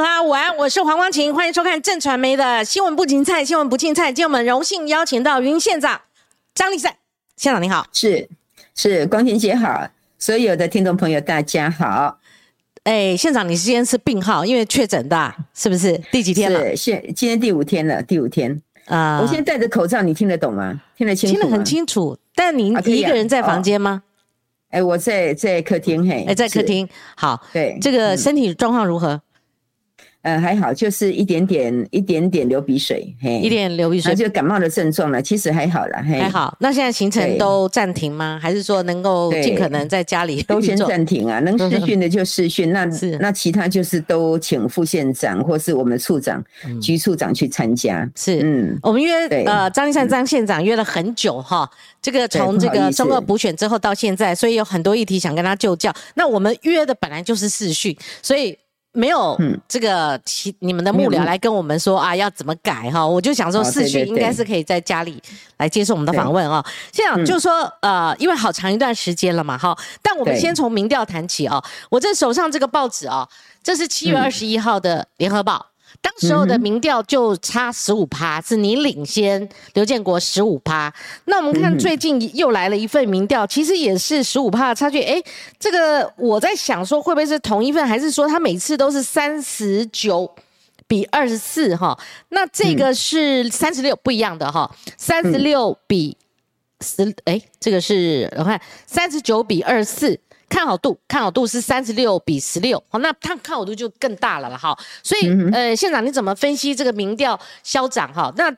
大家午安，我是黄光琴，欢迎收看正传媒的新闻不芹菜，新闻不芹菜。今天我们荣幸邀请到云县长张立善县长，你好，是是，光琴姐好，所有的听众朋友大家好。哎，县长，你今天是病号，因为确诊的，是不是？第几天了？是现今天第五天了，第五天啊。我现在戴着口罩，你听得懂吗？听得清楚？听得很清楚。但您一个人在房间吗？哎，我在在客厅嘿。哎，在客厅。好，对，这个身体状况如何？呃，还好，就是一点点、一点点流鼻水，嘿，一点流鼻水，就感冒的症状了。其实还好了，还好。那现在行程都暂停吗？还是说能够尽可能在家里都先暂停啊？能试训的就试训，那那其他就是都请副县长或是我们处长、局处长去参加。是，嗯，我们约呃张立善张县长约了很久哈，这个从这个中二补选之后到现在，所以有很多议题想跟他就教。那我们约的本来就是试训，所以。没有这个其你们的幕僚来跟我们说啊，要怎么改哈？我就想说，世勋应该是可以在家里来接受我们的访问啊。这样就是说，呃，因为好长一段时间了嘛，哈。但我们先从民调谈起啊。我这手上这个报纸啊，这是七月二十一号的联合报。当时候的民调就差十五趴，是你领先刘建国十五趴。那我们看最近又来了一份民调，其实也是十五趴的差距。哎，这个我在想说，会不会是同一份，还是说他每次都是三十九比二十四？哈，那这个是三十六不一样的哈，三十六比十，哎，这个是我看三十九比二十四。看好度，看好度是三十六比十六，好，那看看好度就更大了了，哈。所以，呃，县长你怎么分析这个民调消长？哈，那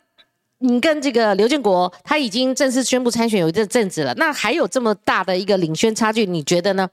你跟这个刘建国他已经正式宣布参选有一阵子了，那还有这么大的一个领先差距，你觉得呢？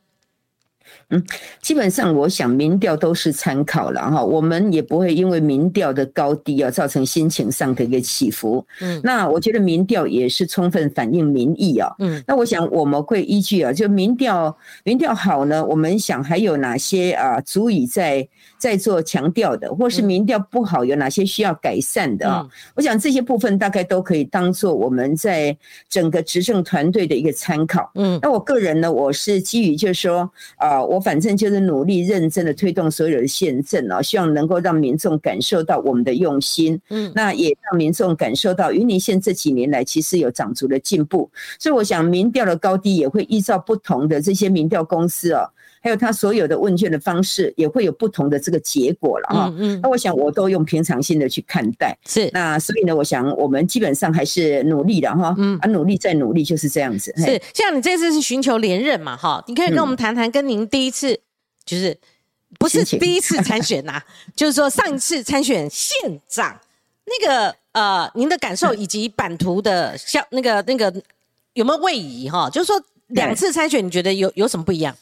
嗯，基本上我想民调都是参考了哈，我们也不会因为民调的高低啊造成心情上的一个起伏。嗯，那我觉得民调也是充分反映民意啊。嗯，那我想我们会依据啊，就民调民调好呢，我们想还有哪些啊足以在在做强调的，或是民调不好有哪些需要改善的啊？我想这些部分大概都可以当做我们在整个执政团队的一个参考。嗯，那我个人呢，我是基于就是说啊。我反正就是努力认真的推动所有的宪政啊，希望能够让民众感受到我们的用心，嗯，那也让民众感受到云林县这几年来其实有长足的进步，所以我想民调的高低也会依照不同的这些民调公司啊，还有他所有的问卷的方式，也会有不同的这个结果了哈，嗯，那我想我都用平常心的去看待，是，那所以呢，我想我们基本上还是努力的哈，嗯，啊，努力再努力就是这样子，是，像你这次是寻求连任嘛，哈，你可以跟我们谈谈跟您第一次。就是不是第一次参选呐？就是说上一次参选县长，那个呃，您的感受以及版图的像那个那个有没有位移哈？就是说两次参选，你觉得有有什么不一样？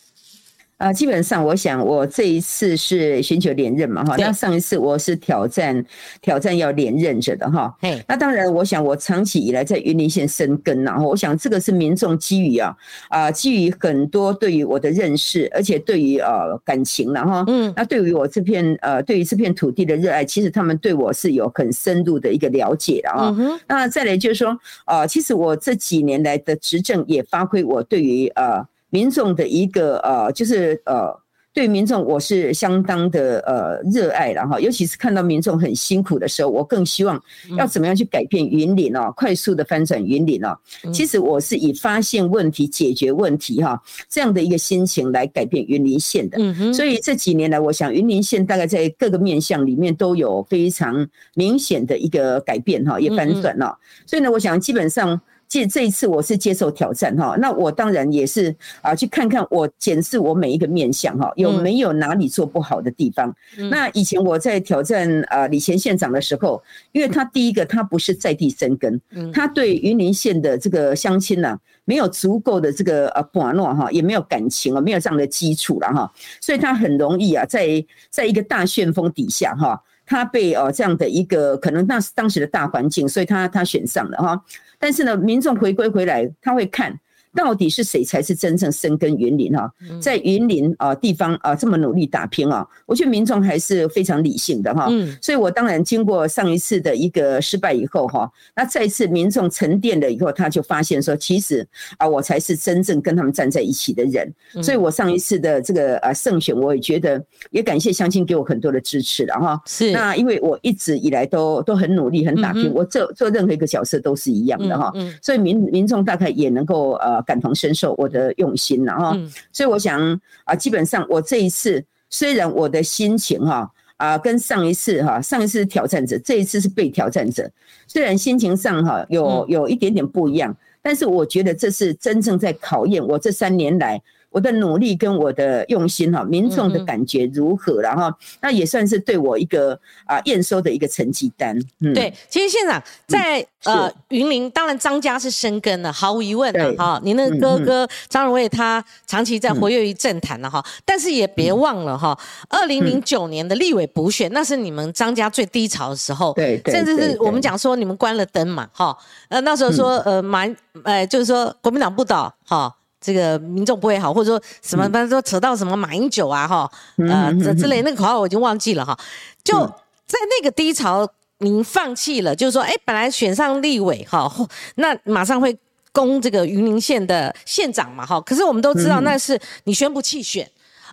啊，基本上我想，我这一次是寻求连任嘛，哈。那上一次我是挑战挑战要连任着的，哈。那当然，我想我长期以来在云林县生根然后我想这个是民众基于啊啊基于很多对于我的认识，而且对于呃感情然后嗯，那对于我这片呃对于这片土地的热爱，其实他们对我是有很深入的一个了解的啊。那再来就是说，啊，其实我这几年来的执政也发挥我对于呃。民众的一个呃，就是呃，对民众我是相当的呃热爱了哈，尤其是看到民众很辛苦的时候，我更希望要怎么样去改变云林哦，快速的翻转云林哦。其实我是以发现问题、解决问题哈这样的一个心情来改变云林县的。所以这几年来，我想云林县大概在各个面向里面都有非常明显的一个改变哈，也翻转了。所以呢，我想基本上。这这一次我是接受挑战哈，那我当然也是啊，去看看我检视我每一个面相哈，有没有哪里做不好的地方。那以前我在挑战啊李前县长的时候，因为他第一个他不是在地生根，他对云林县的这个乡亲呢没有足够的这个呃把诺哈，也没有感情啊，没有这样的基础了哈，所以他很容易啊，在在一个大旋风底下哈。他被哦这样的一个可能那是当时的大环境，所以他他选上了哈。但是呢，民众回归回来，他会看到底是谁才是真正深耕云林哈？在云林啊地方啊这么努力打拼啊，我觉得民众还是非常理性的哈。所以我当然经过上一次的一个失败以后哈，那再次民众沉淀了以后，他就发现说，其实啊我才是真正跟他们站在一起的人。所以我上一次的这个啊胜选，我也觉得也感谢乡亲给我很多的支持了哈。是那因为我一直以来都都很努力很打拼，我做做任何一个角色都是一样的哈。所以民民众大概也能够呃。感同身受我的用心了哈，所以我想啊，基本上我这一次虽然我的心情哈啊跟上一次哈，上一次是挑战者，这一次是被挑战者，虽然心情上哈有有一点点不一样，但是我觉得这是真正在考验我这三年来。我的努力跟我的用心哈，民众的感觉如何？然后那也算是对我一个啊验收的一个成绩单。嗯，对，其实县长在呃云林，当然张家是生根的，毫无疑问的哈。您的哥哥张荣卫他长期在活跃于政坛了哈，但是也别忘了哈，二零零九年的立委补选，那是你们张家最低潮的时候，对，甚至是我们讲说你们关了灯嘛哈，呃那时候说呃蛮呃就是说国民党不倒哈。这个民众不会好，或者说什么，反正说扯到什么马英九啊，哈，呃，这之类那个口号我已经忘记了哈。就在那个低潮，您放弃了，就是说，哎，本来选上立委哈，那马上会攻这个云林县的县长嘛，哈。可是我们都知道那是你宣布弃选，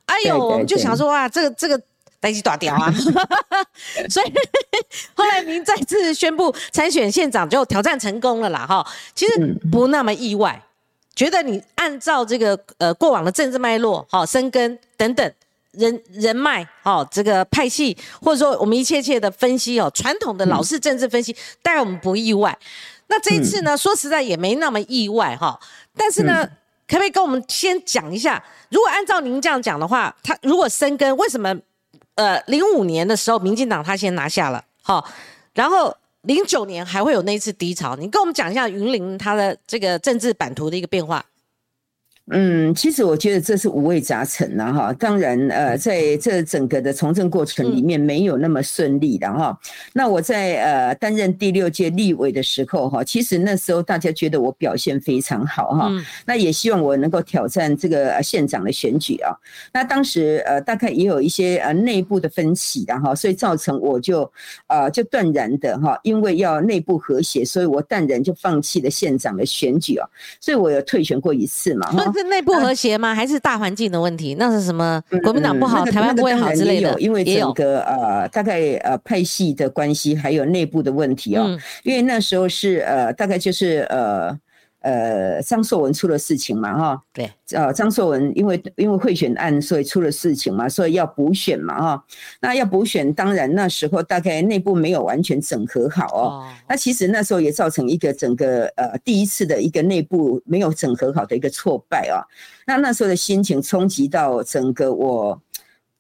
哎呦，我们就想说啊，这个这个代级大掉啊。所以后来您再次宣布参选县长，就挑战成功了啦，哈。其实不那么意外。觉得你按照这个呃过往的政治脉络，好生根等等人人脉，好这个派系，或者说我们一切切的分析哦，传统的老式政治分析，当然我们不意外。那这一次呢，说实在也没那么意外哈。但是呢，可不可以跟我们先讲一下，如果按照您这样讲的话，他如果生根，为什么呃零五年的时候，民进党他先拿下了，好，然后。零九年还会有那一次低潮，你跟我们讲一下云林它的这个政治版图的一个变化。嗯，其实我觉得这是五味杂陈了哈。当然，呃，在这整个的从政过程里面没有那么顺利的哈。那我在呃担任第六届立委的时候哈，其实那时候大家觉得我表现非常好哈。那也希望我能够挑战这个县长的选举啊。那当时呃大概也有一些呃内部的分歧的哈，所以造成我就呃就断然的哈，因为要内部和谐，所以我断然就放弃了县长的选举啊。所以我有退选过一次嘛哈。是内部和谐吗？还是大环境的问题？那是什么？国民党不好，台湾不会好之类的。因为整个呃，大概呃派系的关系，还有内部的问题哦。因为那时候是呃，大概就是呃。呃，张硕文出了事情嘛，哈，对，呃，张硕文因为因为贿选案，所以出了事情嘛，所以要补选嘛，哈，那要补选，当然那时候大概内部没有完全整合好哦，那其实那时候也造成一个整个呃第一次的一个内部没有整合好的一个挫败啊，那那时候的心情冲击到整个我。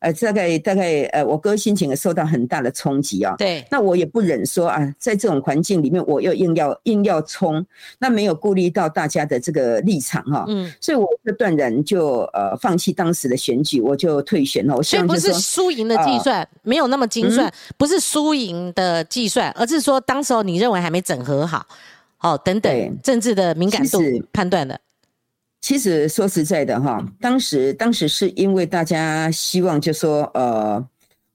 呃，大概大概呃，我哥心情也受到很大的冲击啊。对，那我也不忍说啊，在这种环境里面，我又硬要硬要冲，那没有顾虑到大家的这个立场哈。嗯，所以我就断然就呃放弃当时的选举，我就退选了。所以不是输赢的计算，没有那么精算，不是输赢的计算，而是说当时候你认为还没整合好，哦等等政治的敏感度判断的。其实说实在的哈，当时当时是因为大家希望就说呃，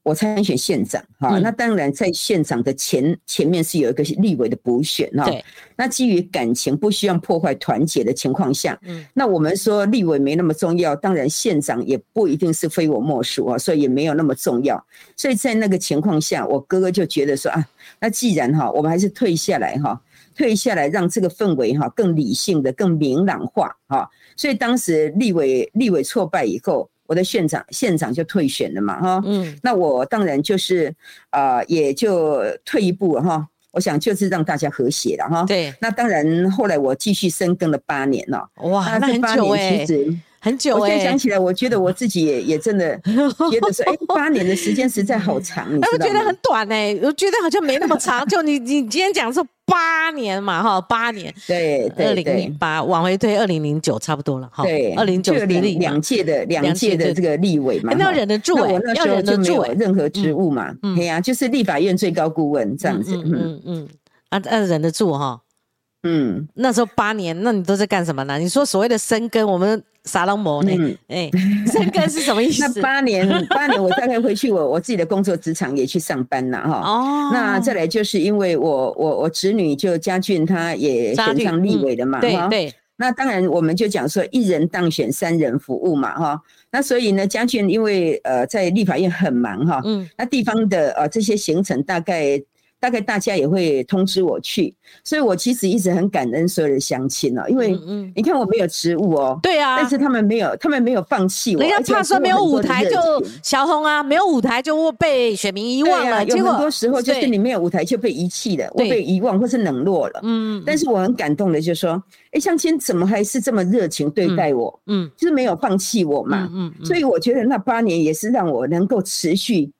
我参选县长哈，那当然在县长的前前面是有一个立委的补选哈，那基于感情不希望破坏团结的情况下，嗯，那我们说立委没那么重要，当然县长也不一定是非我莫属啊，所以也没有那么重要，所以在那个情况下，我哥哥就觉得说啊，那既然哈，我们还是退下来哈。退下来，让这个氛围哈更理性的、更明朗化哈。所以当时立委立委挫败以后，我的县长县长就退选了嘛哈。嗯，那我当然就是啊，也就退一步了哈。我想就是让大家和谐了哈。对，那当然后来我继续深耕了八年了。哇，那很久哎。很久哎，我现在想起来，我觉得我自己也也真的 觉得说，哎，八年的时间实在好长，你知道吗？我觉得很短哎，我觉得好像没那么长。就你你今天讲说八年嘛哈，八年，对对二零零八往回推，二零零九差不多了哈。对，二零九两两届的两届的这个立委嘛，要忍得住哎，我那时候就没有任何职务嘛，对呀，就是立法院最高顾问这样子，嗯嗯嗯，啊啊忍得住哈。嗯，那时候八年，那你都在干什么呢？你说所谓的生根，我们撒浪模呢？哎，这个是什么意思？那八年，八年我大概回去，我 我自己的工作职场也去上班了哈。哦，那再来就是因为我我我侄女就家俊，他也选上立委的嘛。对对。那当然我们就讲说一人当选三人服务嘛哈。那所以呢，家俊因为呃在立法院很忙哈。嗯。那地方的呃这些行程大概。大概大家也会通知我去，所以我其实一直很感恩所有的乡亲哦，因为你看我没有职务哦，对啊，但是他们没有，他们没有放弃我。人家怕说没有舞台就小红啊，没有舞台就被选民遗忘了。有很多时候就是你没有舞台就被遗弃了，我被遗忘或是冷落了。嗯，但是我很感动的就说，哎，乡亲怎么还是这么热情对待我？嗯，就是没有放弃我嘛。嗯嗯，所以我觉得那八年也是让我能够持续。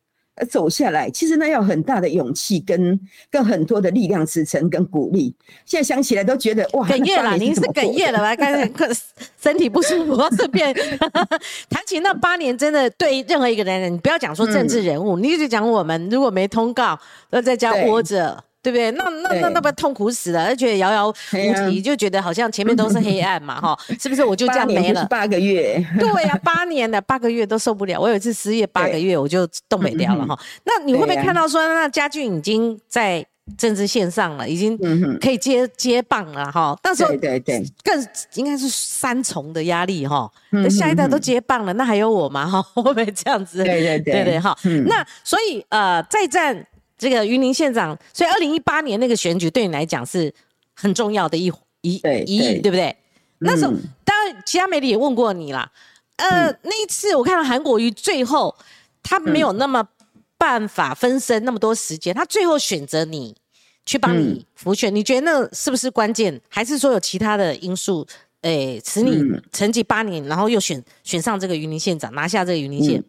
走下来，其实那要很大的勇气跟跟很多的力量支撑跟鼓励。现在想起来都觉得哇，哽咽了。您是哽咽了吧？刚才 身体不舒服，这边 谈起那八年，真的对任何一个男人，你不要讲说政治人物，你就讲我们，如果没通告，都在家窝着。对不对？那那那那不痛苦死了，而且遥遥无期，就觉得好像前面都是黑暗嘛，哈，是不是？我就这样没了八个月。对呀，八年了八个月都受不了。我有一次失业八个月，我就冻北掉了哈。那你会不会看到说，那家俊已经在政治线上了，已经可以接接棒了哈？到时候对对，更应该是三重的压力哈。那下一代都接棒了，那还有我吗？哈，会不会这样子？对对对对对哈。那所以呃，再战。这个云林县长，所以二零一八年那个选举对你来讲是很重要的一一一役，对不对？那时候当然其他媒体也问过你啦。呃，那一次我看到韩国瑜最后他没有那么办法分身那么多时间，他最后选择你去帮你辅选，你觉得那是不是关键？还是说有其他的因素？诶，使你沉寂八年，然后又选选上这个云林县长，拿下这个云林县？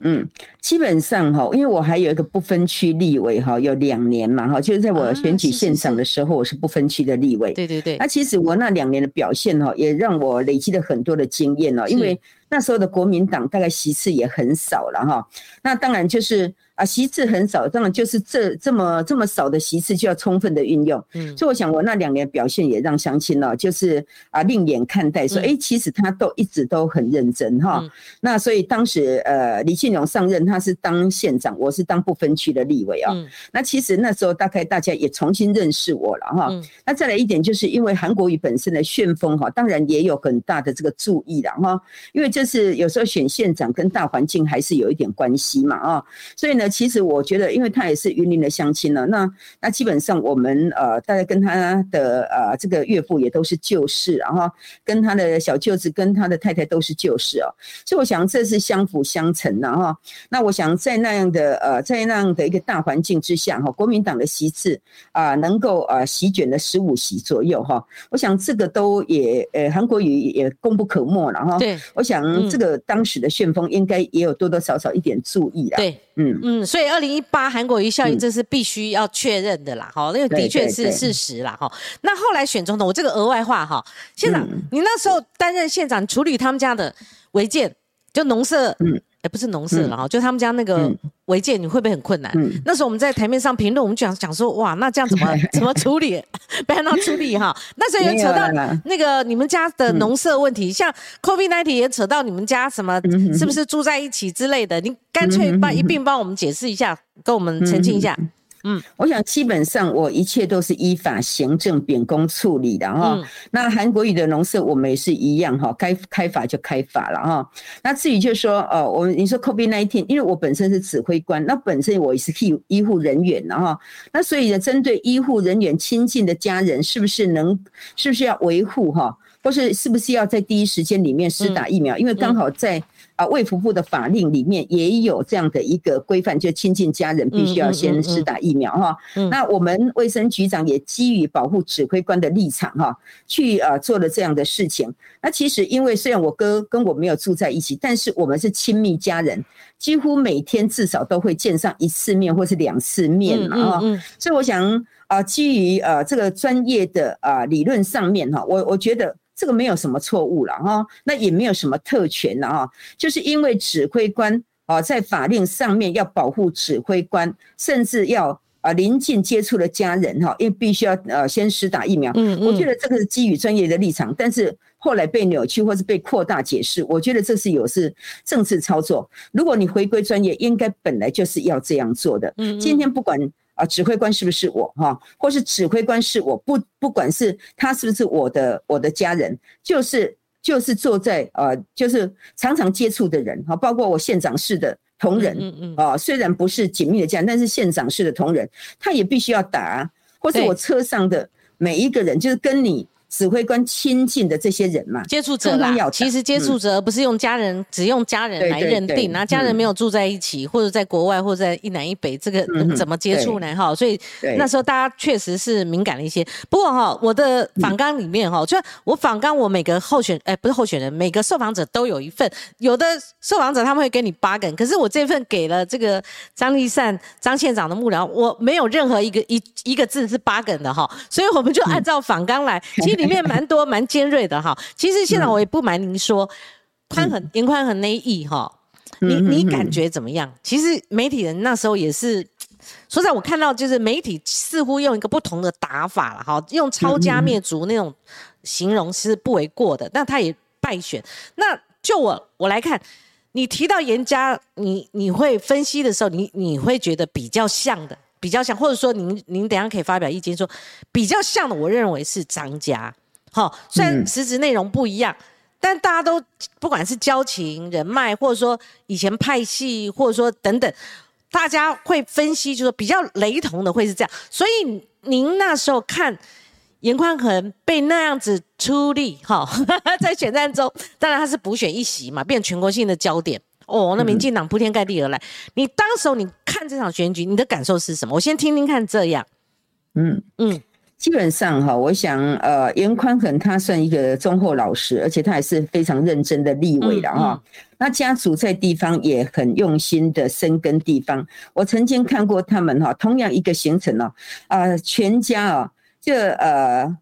嗯，基本上哈，因为我还有一个不分区立委哈，有两年嘛哈，就是在我选举现场的时候，我是不分区的立委。对对对。那其实我那两年的表现哈，也让我累积了很多的经验哦，因为那时候的国民党大概席次也很少了哈。那当然就是。啊，席次很少，当然就是这这么这么少的席次就要充分的运用。嗯，所以我想我那两年表现也让乡亲呢，就是啊另眼看待，说哎，其实他都一直都很认真哈。那所以当时呃李庆荣上任，他是当县长，我是当不分区的立委啊。那其实那时候大概大家也重新认识我了哈。那再来一点，就是因为韩国瑜本身的旋风哈，当然也有很大的这个注意了哈。因为就是有时候选县长跟大环境还是有一点关系嘛啊，所以呢。其实我觉得，因为他也是云林的乡亲了，那那基本上我们呃，大概跟他的呃这个岳父也都是旧识，然后跟他的小舅子跟他的太太都是旧识哦，所以我想这是相辅相成的哈。那我想在那样的呃在那样的一个大环境之下哈，国民党的席次啊能够呃席卷了十五席左右哈，我想这个都也呃韩国瑜也功不可没了哈。对，我想这个当时的旋风应该也有多多少少一点注意的。对。嗯嗯，所以二零一八韩国瑜效应这是必须要确认的啦，哈，那个的确是事实啦，哈。那后来选总统，我这个额外话哈，县长，你那时候担任县长处理他们家的违建，就农舍，嗯。不是农舍了哈，就他们家那个违建，你会不会很困难？那时候我们在台面上评论，我们讲讲说，哇，那这样怎么 怎么处理？不要闹处理哈。那时候有扯到那个你们家的农舍问题，像 COVID nineteen 也扯到你们家什么，是不是住在一起之类的？你干脆帮一并帮我们解释一下，跟我们澄清一下。嗯，我想基本上我一切都是依法行政秉公处理的哈。那韩国语的农舍我们也是一样哈，该开法就开法了哈。那至于就是说，哦，我们你说 COVID nineteen，因为我本身是指挥官，那本身我也是医医护人员的哈。那所以呢，针对医护人员亲近的家人，是不是能，是不是要维护哈，或是是不是要在第一时间里面施打疫苗？因为刚好在。啊，卫福部的法令里面也有这样的一个规范，就亲近家人必须要先施打疫苗哈。那我们卫生局长也基于保护指挥官的立场哈，去啊做了这样的事情。那其实因为虽然我哥跟我没有住在一起，但是我们是亲密家人，几乎每天至少都会见上一次面或是两次面嘛哈。所以我想啊，基于呃这个专业的啊理论上面哈，我我觉得。这个没有什么错误了哈，那也没有什么特权了哈，就是因为指挥官啊，在法令上面要保护指挥官，甚至要。啊临近接触的家人哈，因为必须要呃先施打疫苗。嗯嗯，我觉得这个是基于专业的立场，但是后来被扭曲或是被扩大解释，我觉得这是有是政治操作。如果你回归专业，应该本来就是要这样做的。嗯，今天不管啊指挥官是不是我哈，或是指挥官是我不不管是他是不是我的我的家人，就是就是坐在呃就是常常接触的人哈，包括我县长室的。同仁，嗯嗯，啊，虽然不是紧密的家人，但是县长室的同仁，他也必须要打，或是我车上的每一个人，就是跟你。指挥官亲近的这些人嘛，接触者啦，其实接触者不是用家人，只用家人来认定，那家人没有住在一起，或者在国外，或者在一南一北，这个怎么接触呢？哈，所以那时候大家确实是敏感了一些。不过哈，我的访纲里面哈，就我访纲，我每个候选，哎，不是候选人，每个受访者都有一份。有的受访者他们会给你八个，可是我这份给了这个张立善张县长的幕僚，我没有任何一个一一个字是八个的哈，所以我们就按照访纲来。其实里面蛮多蛮尖锐的哈，其实现在我也不瞒您说，宽很严宽很那一役哈，你你感觉怎么样？其实媒体人那时候也是，说实在，我看到就是媒体似乎用一个不同的打法了哈，用抄家灭族那种形容是不为过的，但他也败选。那就我我来看，你提到严家，你你会分析的时候，你你会觉得比较像的。比较像，或者说您您等下可以发表意见，说比较像的，我认为是张家。好，虽然实质内容不一样，但大家都不管是交情、人脉，或者说以前派系，或者说等等，大家会分析，就说比较雷同的会是这样。所以您那时候看严宽恒被那样子出力，哈，在选战中，当然他是补选一席嘛，变全国性的焦点。哦，那民进党铺天盖地而来，你当时候你看这场选举，你的感受是什么？我先听听看。这样，嗯嗯，基本上哈，我想呃，严宽恒他算一个忠厚老实，而且他也是非常认真的立委的哈。那家族在地方也很用心的深耕地方。我曾经看过他们哈，同样一个行程哦，啊，全家啊，这呃。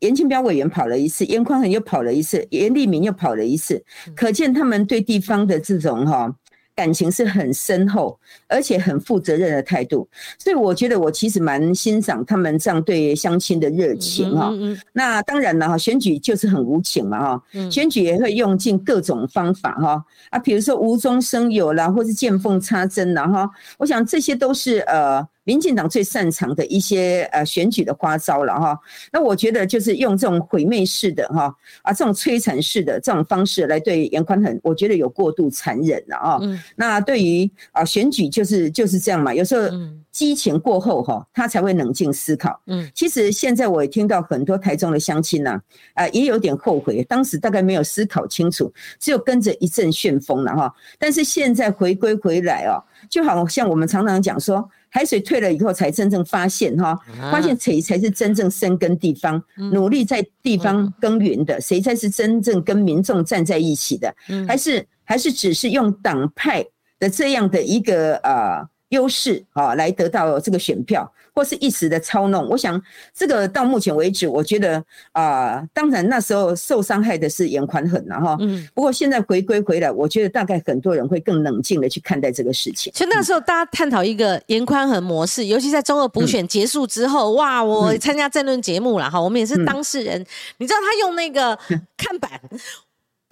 严庆标委员跑了一次，严宽恒又跑了一次，严立明又跑了一次，可见他们对地方的这种哈。感情是很深厚，而且很负责任的态度，所以我觉得我其实蛮欣赏他们这样对相亲的热情哈。那当然了哈，选举就是很无情嘛哈，选举也会用尽各种方法哈啊，比如说无中生有啦，或是见缝插针啦哈。我想这些都是呃民进党最擅长的一些呃选举的花招了哈。那我觉得就是用这种毁灭式的哈啊这种摧残式的这种方式来对严宽很，我觉得有过度残忍了啊。那对于啊选举就是就是这样嘛，有时候激情过后哈，他才会冷静思考。嗯，其实现在我也听到很多台中的乡亲呐，啊也有点后悔，当时大概没有思考清楚，只有跟着一阵旋风了哈。但是现在回归回来哦，就好像我们常常讲说，海水退了以后才真正发现哈，发现谁才是真正生根地方、努力在地方耕耘的，谁才是真正跟民众站在一起的，还是？还是只是用党派的这样的一个呃优势啊，来得到这个选票，或是一时的操弄。我想这个到目前为止，我觉得啊，当然那时候受伤害的是严宽恒了哈。嗯。不过现在回归回来，我觉得大概很多人会更冷静的去看待这个事情。所以那时候大家探讨一个严宽恒模式，尤其在中二补选结束之后，哇！我参加政论节目了哈，我们也是当事人。你知道他用那个 看板。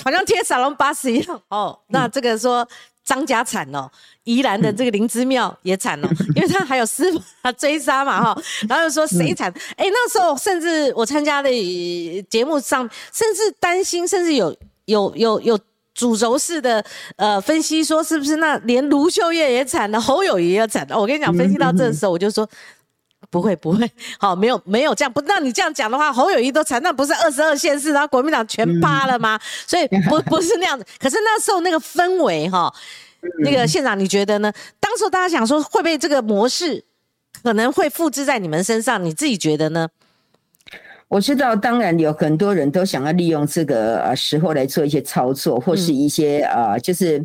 好像贴沙龙巴士一样哦，那这个说张家产哦，宜兰的这个灵芝庙也惨了，因为他还有师傅追杀嘛哈，然后又说谁惨？哎，那时候甚至我参加的节目上，甚至担心，甚至有有有有主轴式的呃分析，说是不是那连卢秀燕也惨了，侯友谊也惨了？我跟你讲，分析到这时候，我就说。不会不会，好没有没有这样不，那你这样讲的话，侯友谊都惨，那不是二十二县市，然后国民党全趴了吗？所以不不是那样子。可是那时候那个氛围哈，那个县长你觉得呢？当时大家想说会不会这个模式可能会复制在你们身上？你自己觉得呢？我知道，当然有很多人都想要利用这个呃时候来做一些操作，或是一些呃就是。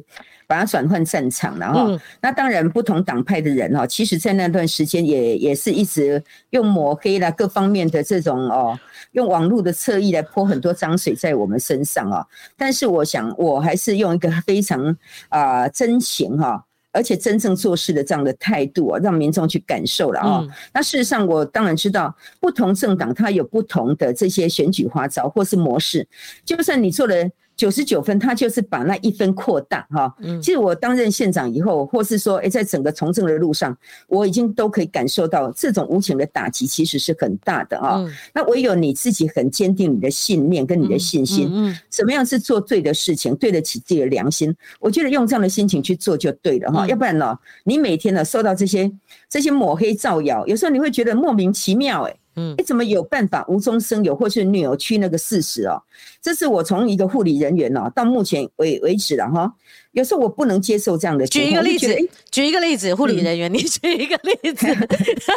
把它转换战场了哈，那当然不同党派的人哈，其实在那段时间也也是一直用抹黑啦各方面的这种哦，用网络的侧翼来泼很多脏水在我们身上啊。但是我想，我还是用一个非常啊真情哈而且真正做事的这样的态度啊，让民众去感受了啊。那事实上，我当然知道不同政党它有不同的这些选举花招或是模式，就算你做了。九十九分，他就是把那一分扩大哈。嗯，其实我担任县长以后，或是说，哎，在整个从政的路上，我已经都可以感受到这种无情的打击其实是很大的啊。那唯有你自己很坚定你的信念跟你的信心，嗯，怎么样是做对的事情，对得起自己的良心？我觉得用这样的心情去做就对了哈。要不然呢，你每天呢受到这些这些抹黑造谣，有时候你会觉得莫名其妙哎。你怎么有办法无中生有，或是扭曲那个事实哦？这是我从一个护理人员哦，到目前为为止了哈。有时候我不能接受这样的。举一个例子，举一个例子，护理人员，你举一个例子，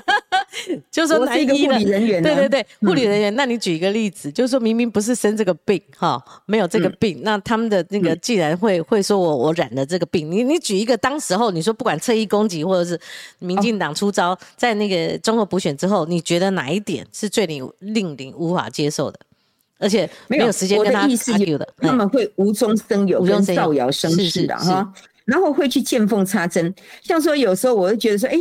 就说哪一个护理人员？对对对，护理人员。那你举一个例子，就是说明明不是生这个病哈，没有这个病，那他们的那个既然会会说我我染了这个病，你你举一个当时候你说不管侧翼攻击或者是民进党出招，在那个中国补选之后，你觉得哪一点是最令令你无法接受的？而且没有时间跟他 argue 的，他们会无中生有，跟造谣生事的哈，然后会去见缝插针。像说有时候我会觉得说，哎，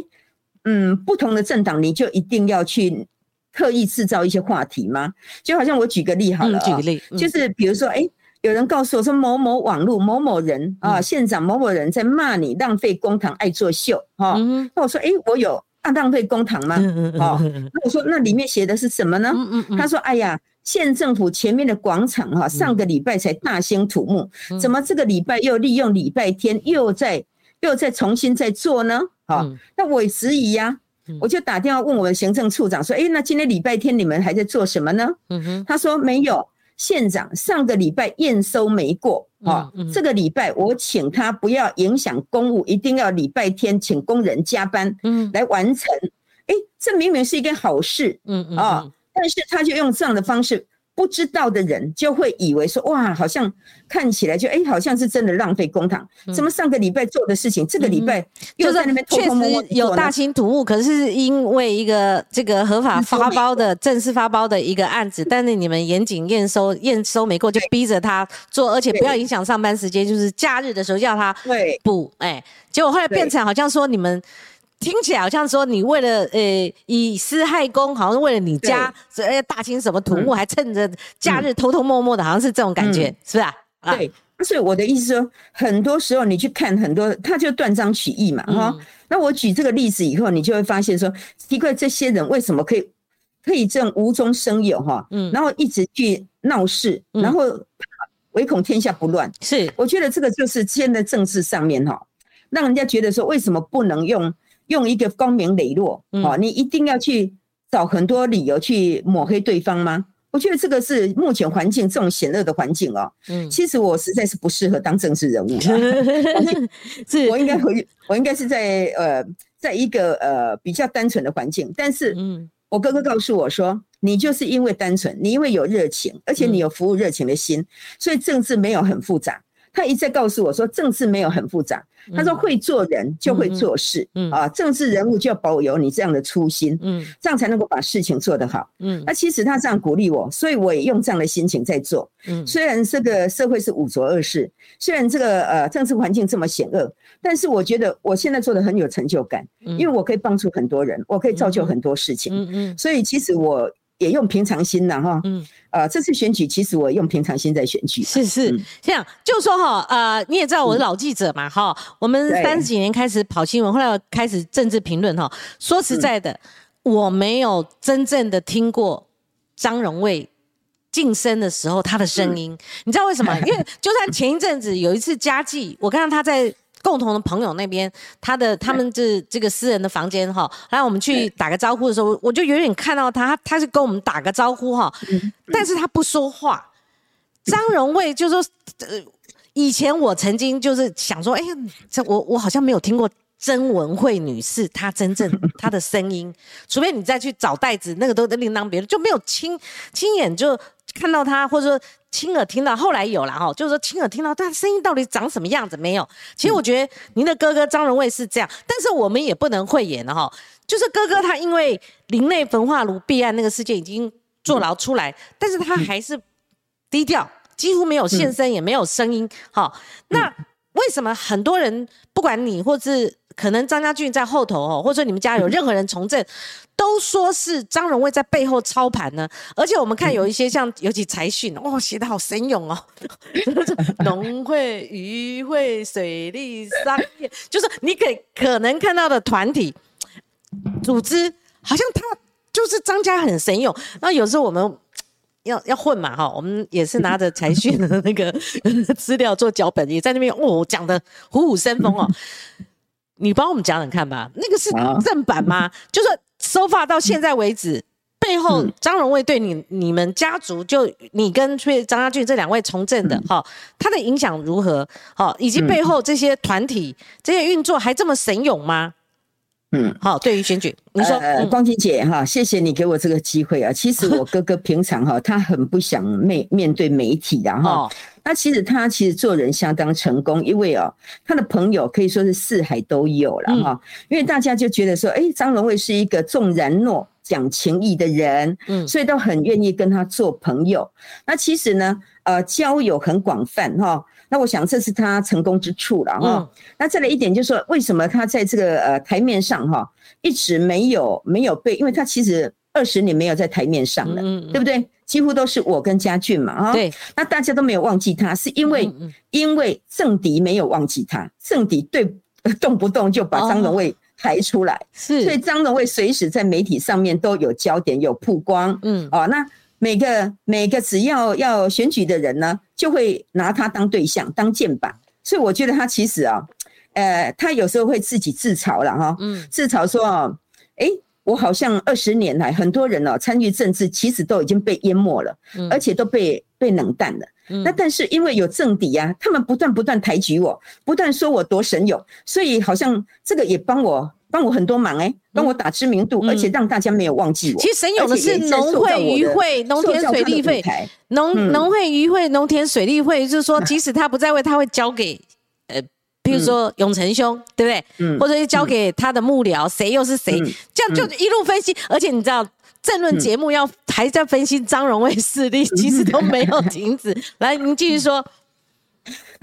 嗯，不同的政党你就一定要去特意制造一些话题吗？就好像我举个例好了，举个例，就是比如说，哎，有人告诉我说某某网络某某人啊，县长某某人在骂你浪费公堂爱作秀哈，那我说，哎，我有啊浪费公堂吗？哦，那我说那里面写的是什么呢？他说，哎呀。县政府前面的广场哈，上个礼拜才大兴土木，怎么这个礼拜又利用礼拜天又在又在重新再做呢？好，那我质疑呀，我就打电话问我们行政处长说，哎，那今天礼拜天你们还在做什么呢？他说没有，县长上个礼拜验收没过，啊，这个礼拜我请他不要影响公务，一定要礼拜天请工人加班，嗯，来完成。哎，这明明是一件好事，嗯嗯啊。但是他就用这样的方式，不知道的人就会以为说，哇，好像看起来就哎，好像是真的浪费公堂。怎么上个礼拜做的事情，这个礼拜又在那边偷偷摸摸有大兴土木，可是因为一个这个合法发包的正式发包的一个案子，但是你们严谨验收验收没过，就逼着他做，而且不要影响上班时间，就是假日的时候要他补，哎，结果后来变成好像说你们。听起来好像说你为了呃以私害公，好像为了你家呃大清什么土木，还趁着假日偷偷摸摸的，好像是这种感觉，是吧？对，所以我的意思说，很多时候你去看很多，他就断章取义嘛，哈。那我举这个例子以后，你就会发现说，奇怪，这些人为什么可以可以这样无中生有哈？嗯，然后一直去闹事，然后唯恐天下不乱。是，我觉得这个就是现在政治上面哈，让人家觉得说，为什么不能用？用一个光明磊落，哦，你一定要去找很多理由去抹黑对方吗？我觉得这个是目前环境这种险恶的环境哦。嗯，其实我实在是不适合当政治人物。是，我应该回，我应该是在呃，在一个呃比较单纯的环境。但是，嗯，我哥哥告诉我说，你就是因为单纯，你因为有热情，而且你有服务热情的心，所以政治没有很复杂。他一再告诉我说，政治没有很复杂。他说会做人就会做事，啊，政治人物就要保有你这样的初心，嗯，这样才能够把事情做得好，嗯。那其实他这样鼓励我，所以我也用这样的心情在做，嗯。虽然这个社会是五浊恶世，虽然这个呃政治环境这么险恶，但是我觉得我现在做的很有成就感，因为我可以帮助很多人，我可以造就很多事情，嗯嗯。所以其实我。也用平常心了，哈，嗯，呃，这次选举其实我用平常心在选举，是是。这样，就说哈，呃，你也知道我是老记者嘛，哈，我们三十几年开始跑新闻，后来开始政治评论，哈，说实在的，我没有真正的听过张荣卫晋升的时候他的声音，你知道为什么？因为就算前一阵子有一次佳绩，我看到他在。共同的朋友那边，他的他们这这个私人的房间哈，然后我们去打个招呼的时候，我就远远看到他，他是跟我们打个招呼哈，但是他不说话。张荣卫就说，呃，以前我曾经就是想说，哎呀，这我我好像没有听过曾文慧女士她真正 她的声音，除非你再去找袋子，那个都另当别论，就没有亲亲眼就看到她，或者说。亲耳听到，后来有了哈，就是说亲耳听到但声音到底长什么样子没有？其实我觉得您的哥哥张荣卫是这样，但是我们也不能讳言了哈。就是哥哥他因为林内焚化炉弊案那个事件已经坐牢出来，但是他还是低调，几乎没有现身，也没有声音。好，那为什么很多人不管你，或是可能张家俊在后头哦，或者说你们家有任何人从政，都说是张荣卫在背后操盘呢？而且我们看有一些像，尤其财讯哦，写的好神勇哦，农会、渔会、水利、商业，就是你可可能看到的团体组织，好像他就是张家很神勇。那有时候我们。要要混嘛哈，我们也是拿着财讯的那个 资料做脚本，也在那边哦讲的虎虎生风哦。你帮我们讲讲看吧，那个是正版吗？就是收发到现在为止，背后张荣卫对你你们家族，就你跟崔张家俊这两位从政的哈，他的影响如何？好，以及背后这些团体这些运作还这么神勇吗？嗯，好。对于选举，你说，光晴姐哈，谢谢你给我这个机会啊。其实我哥哥平常哈，他很不想面面对媒体的哈。那其实他其实做人相当成功，因为哦，他的朋友可以说是四海都有了哈。因为大家就觉得说，哎，张荣惠是一个重然诺、讲情义的人，嗯，所以都很愿意跟他做朋友。那其实呢，呃，交友很广泛哈。那我想这是他成功之处了哈。那再来一点就是说，为什么他在这个呃台面上哈一直没有没有被？因为他其实二十年没有在台面上了，对不对？几乎都是我跟家俊嘛哈。对。那大家都没有忘记他，是因为因为政敌没有忘记他，政敌对 动不动就把张荣卫抬出来，是。所以张荣卫随时在媒体上面都有焦点有曝光，嗯哦那。每个每个只要要选举的人呢，就会拿他当对象当箭靶，所以我觉得他其实啊，呃，他有时候会自己自嘲了哈，嗯，自嘲说啊，哎，我好像二十年来很多人哦参与政治，其实都已经被淹没了，而且都被被冷淡了，那但是因为有政敌啊，他们不断不断抬举我，不断说我多神勇，所以好像这个也帮我。帮我很多忙哎，帮我打知名度，而且让大家没有忘记我。其实神勇的是农会、渔会、农田水利会、农农会、渔会、农田水利会，就是说，即使他不在位，他会交给呃，比如说永成兄，对不对？嗯，或者是交给他的幕僚，谁又是谁？这样就一路分析。而且你知道，政论节目要还在分析张荣卫势力，其实都没有停止。来，您继续说。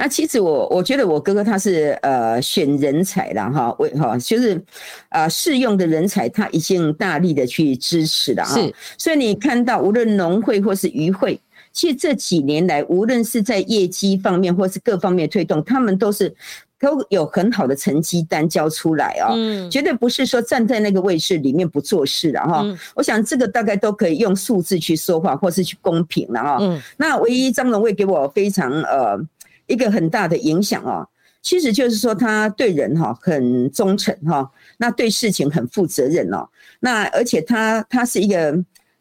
那其实我我觉得我哥哥他是呃选人才了哈，为哈就是啊适用的人才他已经大力的去支持了哈，是，所以你看到无论农会或是渔会，其实这几年来无论是在业绩方面或是各方面推动，他们都是都有很好的成绩单交出来啊，嗯，绝对不是说站在那个位置里面不做事了哈，我想这个大概都可以用数字去说话或是去公平了哈，嗯，那唯一张荣卫给我非常呃。一个很大的影响哦，其实就是说他对人哈很忠诚哈，那对事情很负责任哦，那而且他他是一个，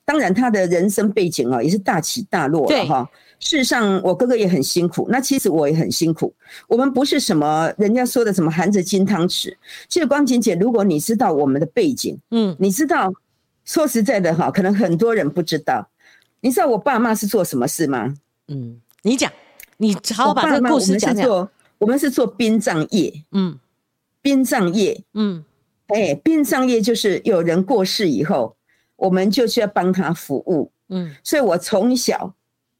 当然他的人生背景哦也是大起大落的哈。事实上我哥哥也很辛苦，那其实我也很辛苦。我们不是什么人家说的什么含着金汤匙。其实光晴姐，如果你知道我们的背景，嗯，你知道，说实在的哈，可能很多人不知道。你知道我爸妈是做什么事吗？嗯，你讲。你好好把这个故事讲讲。我们是做殡葬业，嗯，殡葬业，嗯，哎，殡葬业就是有人过世以后，我们就需要帮他服务，嗯，所以我从小，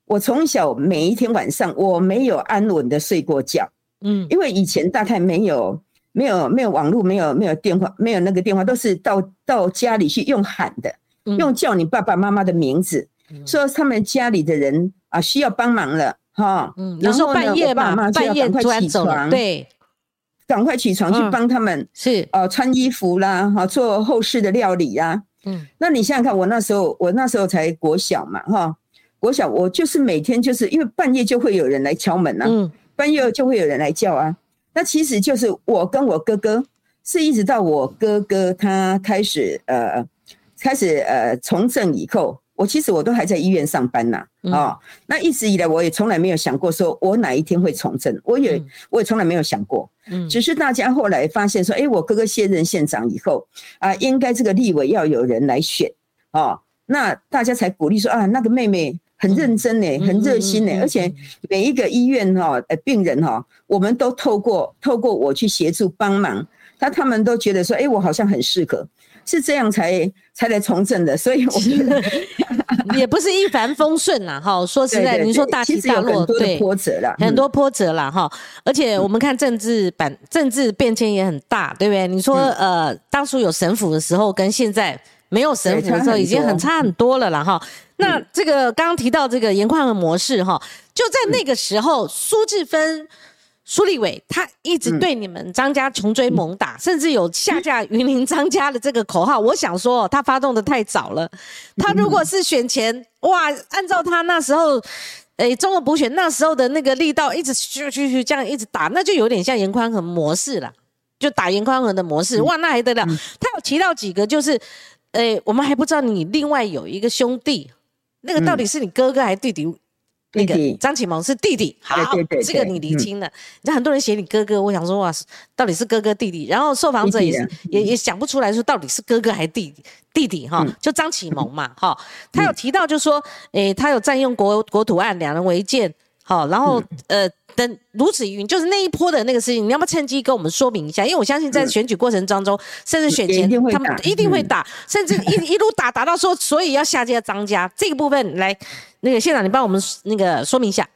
我从小每一天晚上我没有安稳的睡过觉，嗯，因为以前大概没有没有没有网络，没有没有电话，没有那个电话，都是到到家里去用喊的，用叫你爸爸妈妈的名字，说他们家里的人啊需要帮忙了。哈，嗯，有时候半夜嘛，半夜突然起床，对，赶快起床去帮他们，是呃穿衣服啦，哈，做后事的料理呀，嗯，那你想想看，我那时候我那时候才国小嘛，哈，国小我就是每天就是因为半夜就会有人来敲门呐，嗯，半夜就会有人来叫啊，那其实就是我跟我哥哥是一直到我哥哥他开始呃开始呃从政以后。我其实我都还在医院上班呐，啊，那一直以来我也从来没有想过说我哪一天会从政，我也我也从来没有想过，嗯，只是大家后来发现说，哎，我哥哥卸任县长以后啊，应该这个立委要有人来选，哦，那大家才鼓励说啊，那个妹妹很认真呢，很热心呢，而且每一个医院哈，呃，病人哈，我们都透过透过我去协助帮忙。他他们都觉得说，哎，我好像很适合，是这样才才来从政的，所以我觉得 也不是一帆风顺啦，哈。说实在，你说大起大落，对，波折了，很多波折了，哈。而且我们看政治版，政治变迁也很大，对不对？你说，呃，当初有神府的时候，跟现在没有神府的时候，已经很差很多了啦，哈。那这个刚刚提到这个严宽的模式，哈，就在那个时候，苏志芬。苏立伟他一直对你们张家穷追猛打，甚至有下架云林张家的这个口号。我想说，他发动的太早了。他如果是选前，哇，按照他那时候，诶，中国补选那时候的那个力道，一直去去去这样一直打，那就有点像严宽恒模式了，就打严宽恒的模式。哇，那还得了？他有提到几个，就是，诶，我们还不知道你另外有一个兄弟，那个到底是你哥哥还是弟弟？那个张启蒙是弟弟，好，这个你厘清了。你知道很多人写你哥哥，我想说哇，到底是哥哥弟弟？然后受访者也是也也想不出来说到底是哥哥还是弟弟弟弟哈，就张启蒙嘛哈，他有提到就说，诶，他有占用国国土案，两人违建，好，然后呃。等如此云，就是那一波的那个事情，你要不要趁机跟我们说明一下？因为我相信在选举过程当中，甚至选前他们一定会打，甚至一 一路打打到说，所以要下架张家这个部分来，那个县长你帮我们那个说明一下。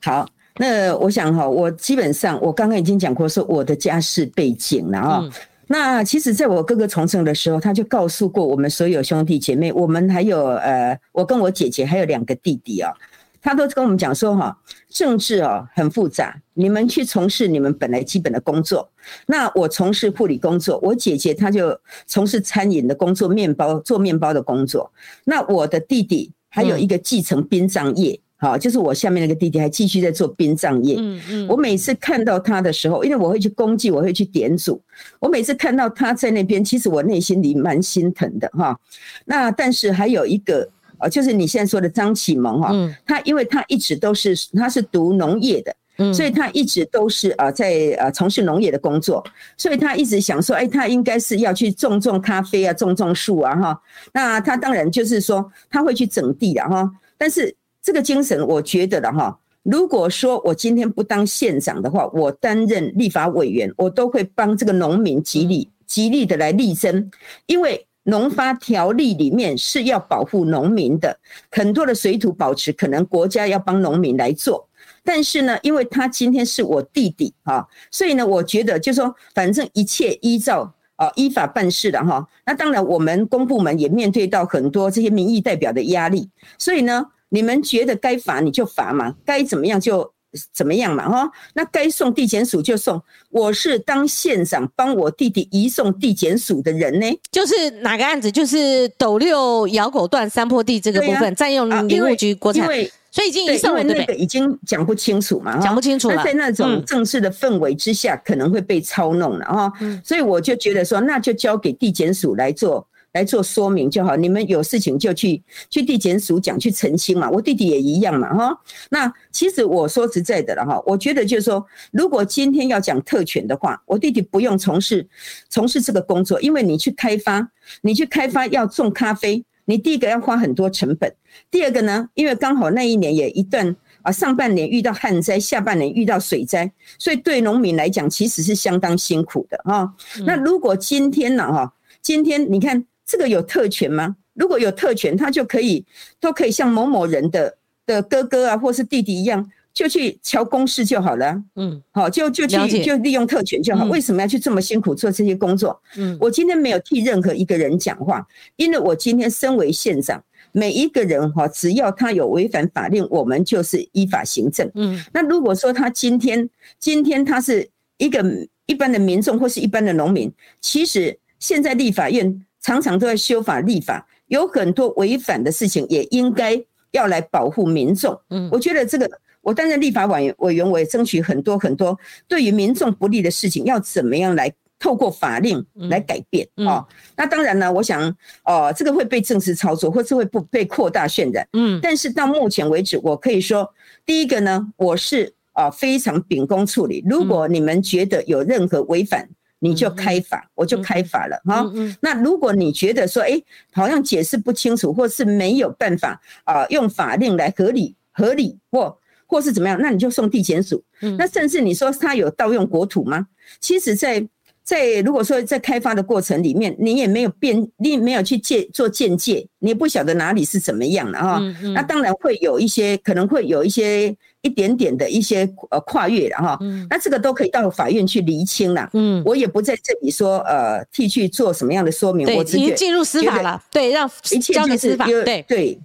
好，那我想哈，我基本上我刚刚已经讲过，说我的家世背景了啊。那其实在我哥哥从政的时候，他就告诉过我们所有兄弟姐妹，我们还有呃，我跟我姐姐还有两个弟弟啊。他都跟我们讲说哈，政治哦很复杂，你们去从事你们本来基本的工作。那我从事护理工作，我姐姐她就从事餐饮的工作，面包做面包的工作。那我的弟弟还有一个继承殡葬业，好，就是我下面那个弟弟还继续在做殡葬业。嗯嗯。我每次看到他的时候，因为我会去公祭，我会去点组。我每次看到他在那边，其实我内心里蛮心疼的哈。那但是还有一个。哦，就是你现在说的张启蒙哈，他因为他一直都是他是读农业的，所以他一直都是啊在呃从事农业的工作，所以他一直想说，哎，他应该是要去种种咖啡啊，种种树啊哈。那他当然就是说他会去整地的哈。但是这个精神，我觉得的哈，如果说我今天不当县长的话，我担任立法委员，我都会帮这个农民极力极力的来力争，因为。农发条例里面是要保护农民的，很多的水土保持可能国家要帮农民来做，但是呢，因为他今天是我弟弟啊，所以呢，我觉得就说反正一切依照啊依法办事的哈。那当然，我们公部门也面对到很多这些民意代表的压力，所以呢，你们觉得该罚你就罚嘛，该怎么样就。怎么样嘛？哈，那该送地检署就送。我是当县长帮我弟弟移送地检署的人呢。就是哪个案子？就是斗六窑口段山坡地这个部分占用林务局国产，所以已经移送了，对那个已经讲不清楚嘛，讲不清楚了。在那种正式的氛围之下，可能会被操弄了哈。所以我就觉得说，那就交给地检署来做。来做说明就好，你们有事情就去去地检署讲，去澄清嘛。我弟弟也一样嘛，哈。那其实我说实在的了哈，我觉得就是说，如果今天要讲特权的话，我弟弟不用从事从事这个工作，因为你去开发，你去开发要种咖啡，你第一个要花很多成本，第二个呢，因为刚好那一年也一段啊，上半年遇到旱灾，下半年遇到水灾，所以对农民来讲其实是相当辛苦的哈。那如果今天呢哈，今天你看。这个有特权吗？如果有特权，他就可以都可以像某某人的的哥哥啊，或是弟弟一样，就去敲公事就好了。嗯，好，就就去就利用特权就好。为什么要去这么辛苦做这些工作？嗯，我今天没有替任何一个人讲话，因为我今天身为县长，每一个人哈，只要他有违反法令，我们就是依法行政。嗯，那如果说他今天今天他是一个一般的民众或是一般的农民，其实现在立法院。常常都在修法立法，有很多违反的事情，也应该要来保护民众。嗯，我觉得这个，我担任立法委员委员，我也争取很多很多对于民众不利的事情，要怎么样来透过法令来改变啊？那当然呢，我想哦，这个会被政治操作，或是会不被扩大渲染。嗯，但是到目前为止，我可以说，第一个呢，我是啊非常秉公处理。如果你们觉得有任何违反，你就开法，我就开法了哈。那如果你觉得说，哎，好像解释不清楚，或是没有办法啊，用法令来合理、合理或或是怎么样，那你就送地检署。那甚至你说他有盗用国土吗？其实，在在如果说在开发的过程里面，你也没有变，你没有去借做鉴界，你也不晓得哪里是怎么样的哈。那当然会有一些，可能会有一些一点点的一些呃跨越了哈。那这个都可以到法院去厘清了。嗯，我也不在这里说呃替去做什么样的说明。我直接进入司法了。对，让一切交给司法。对对，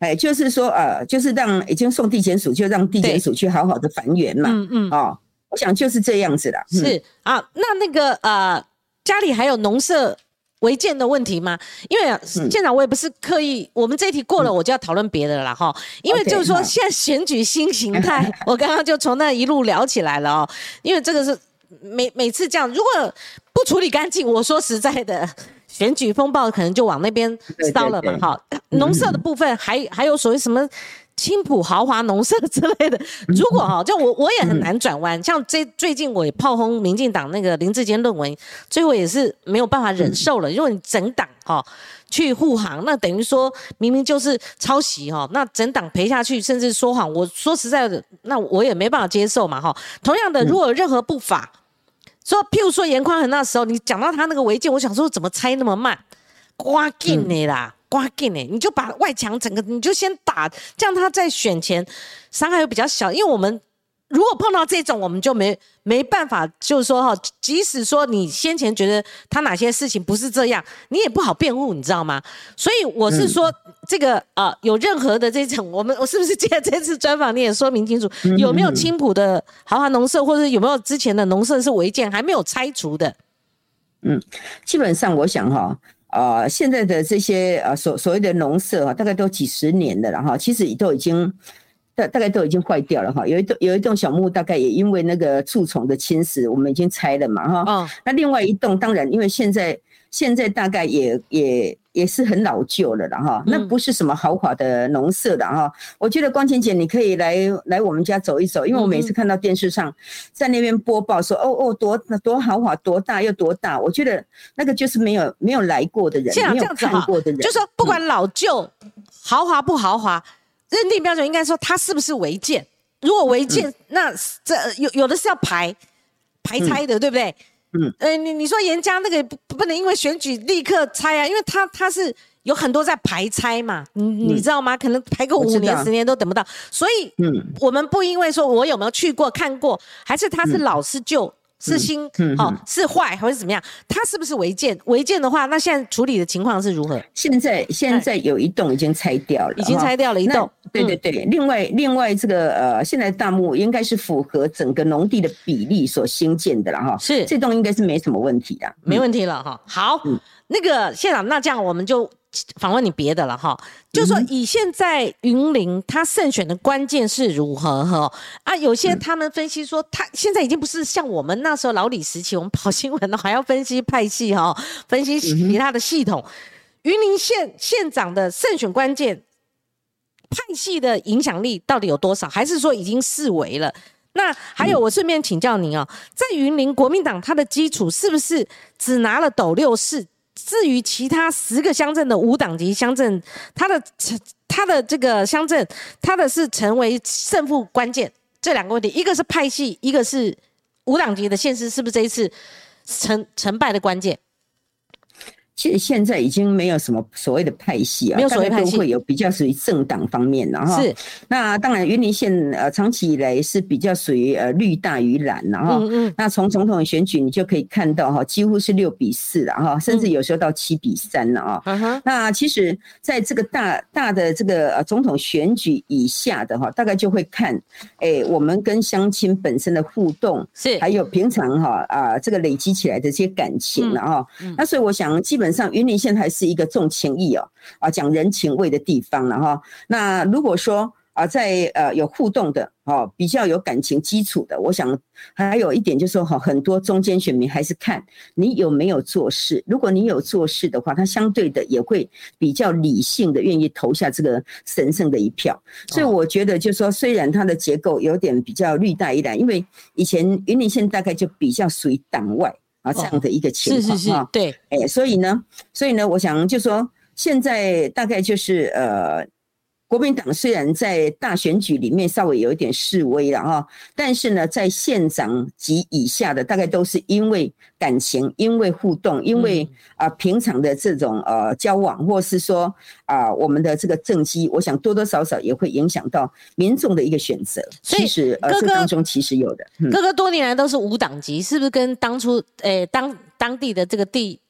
哎，就是说呃，就是让已经送地检署，就让地检署去好好的还原嘛。嗯嗯哦。我想就是这样子了，是啊，那那个呃，家里还有农舍违建的问题吗？因为县长，我也不是刻意，我们这一题过了，我就要讨论别的了哈。因为就是说，现在选举新形态，我刚刚就从那一路聊起来了哦。因为这个是每每次这样，如果不处理干净，我说实在的，选举风暴可能就往那边烧了嘛。哈，农舍的部分还还有所谓什么？青浦豪华农舍之类的，如果哈，就我我也很难转弯。像这最近我也炮轰民进党那个林志坚论文，最后也是没有办法忍受了。如果你整党哈去护航，那等于说明明就是抄袭哈，那整党赔下去，甚至说谎。我说实在的，那我也没办法接受嘛哈。同样的，如果任何不法，说譬如说严宽恒那时候，你讲到他那个违建，我想说怎么拆那么慢，刮劲你啦。刮劲哎，你就把外墙整个，你就先打，这样他在选前伤害又比较小。因为我们如果碰到这种，我们就没没办法，就是说哈，即使说你先前觉得他哪些事情不是这样，你也不好辩护，你知道吗？所以我是说，这个啊，有任何的这种，我们我是不是借这次专访你也说明清楚，有没有青浦的豪华农舍，或者有没有之前的农舍是违建还没有拆除的？嗯，基本上我想哈。啊，现在的这些啊所所谓的农舍啊，大概都几十年的了哈，其实都已经大大概都已经坏掉了哈。有一栋有一栋小木，大概也因为那个蛀虫的侵蚀，我们已经拆了嘛哈。哦。那另外一栋，当然因为现在现在大概也也。也是很老旧了了哈，那不是什么豪华的农舍的哈。我觉得光晴姐你可以来来我们家走一走，因为我每次看到电视上在那边播报说哦哦多多豪华多大又多大，我觉得那个就是没有没有来过的人，没有看过的人，就说不管老旧豪华不豪华，认定标准应该说它是不是违建。如果违建，那这有有的是要排排拆的，对不对？嗯，呃，你你说严家那个不不能因为选举立刻拆啊，因为他他是有很多在排拆嘛，你你知道吗？可能排个五年十年都等不到，所以嗯，我们不因为说我有没有去过看过，还是他是老是旧。是新好是坏还是怎么样？它是不是违建？违建的话，那现在处理的情况是如何？现在现在有一栋已经拆掉了，已经拆掉了一栋。对对对，另外另外这个呃，现在大木应该是符合整个农地的比例所新建的了哈。是这栋应该是没什么问题的，没问题了哈。好，那个县长，那这样我们就。访问你别的了哈，就说以现在云林他胜选的关键是如何哈啊？有些他们分析说，他现在已经不是像我们那时候老李时期，我们跑新闻的还要分析派系哈，分析其他的系统。云林县县长的胜选关键派系的影响力到底有多少？还是说已经视为了？那还有，我顺便请教您啊，在云林国民党它的基础是不是只拿了斗六市？至于其他十个乡镇的五党籍乡镇，它的成它的这个乡镇，它的是成为胜负关键这两个问题，一个是派系，一个是五党籍的现实，是不是这一次成成败的关键？其实现在已经没有什么所谓的派系啊，没有所谓派系，会有比较属于政党方面的哈。是，那当然云林县呃长期以来是比较属于呃绿大于蓝然后，嗯嗯。那从总统选举你就可以看到哈，几乎是六比四了哈，甚至有时候到七比三了啊。嗯哼。那其实在这个大大的这个呃总统选举以下的哈，大概就会看，哎，我们跟乡亲本身的互动是，还有平常哈啊这个累积起来的这些感情了哈。那所以我想基本。基本上，云林县还是一个重情义哦，啊，讲人情味的地方了哈。那如果说啊，在呃有互动的哦，比较有感情基础的，我想还有一点就是说哈，很多中间选民还是看你有没有做事。如果你有做事的话，他相对的也会比较理性的愿意投下这个神圣的一票。所以我觉得就是说，虽然它的结构有点比较绿带一蓝，因为以前云林县大概就比较属于党外。啊，这样的一个情况啊，对，哎，所以呢，所以呢，我想就说，现在大概就是呃，国民党虽然在大选举里面稍微有一点示威了哈，但是呢，在县长及以下的，大概都是因为感情、因为互动、因为啊平常的这种呃交往，或是说啊我们的这个政绩，我想多多少少也会影响到民众的一个选择。其实呃这当中其实有的，哥哥多年来都是无党籍，是不是跟当初诶当当地的这个地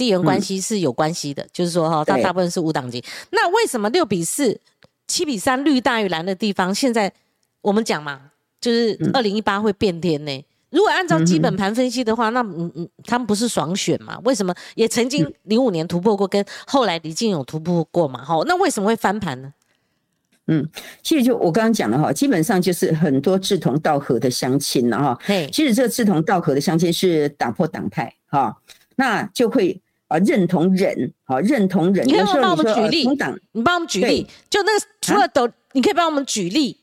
地缘关系是有关系的？就是说哈，它大部分是无党籍，那为什么六比四？七比三绿大于蓝的地方，现在我们讲嘛，就是二零一八会变天呢。如果按照基本盘分析的话，那嗯嗯，他们不是爽选嘛？为什么也曾经零五年突破过，跟后来李进勇突破过嘛？哈，那为什么会翻盘呢？嗯，其实就我刚刚讲的哈，基本上就是很多志同道合的乡亲了哈。其实这个志同道合的乡亲是打破党派哈，那就会。啊，认同人，好认同人。你可以帮我们举例，你帮我们举例，就那个除了抖，你可以帮我们举例，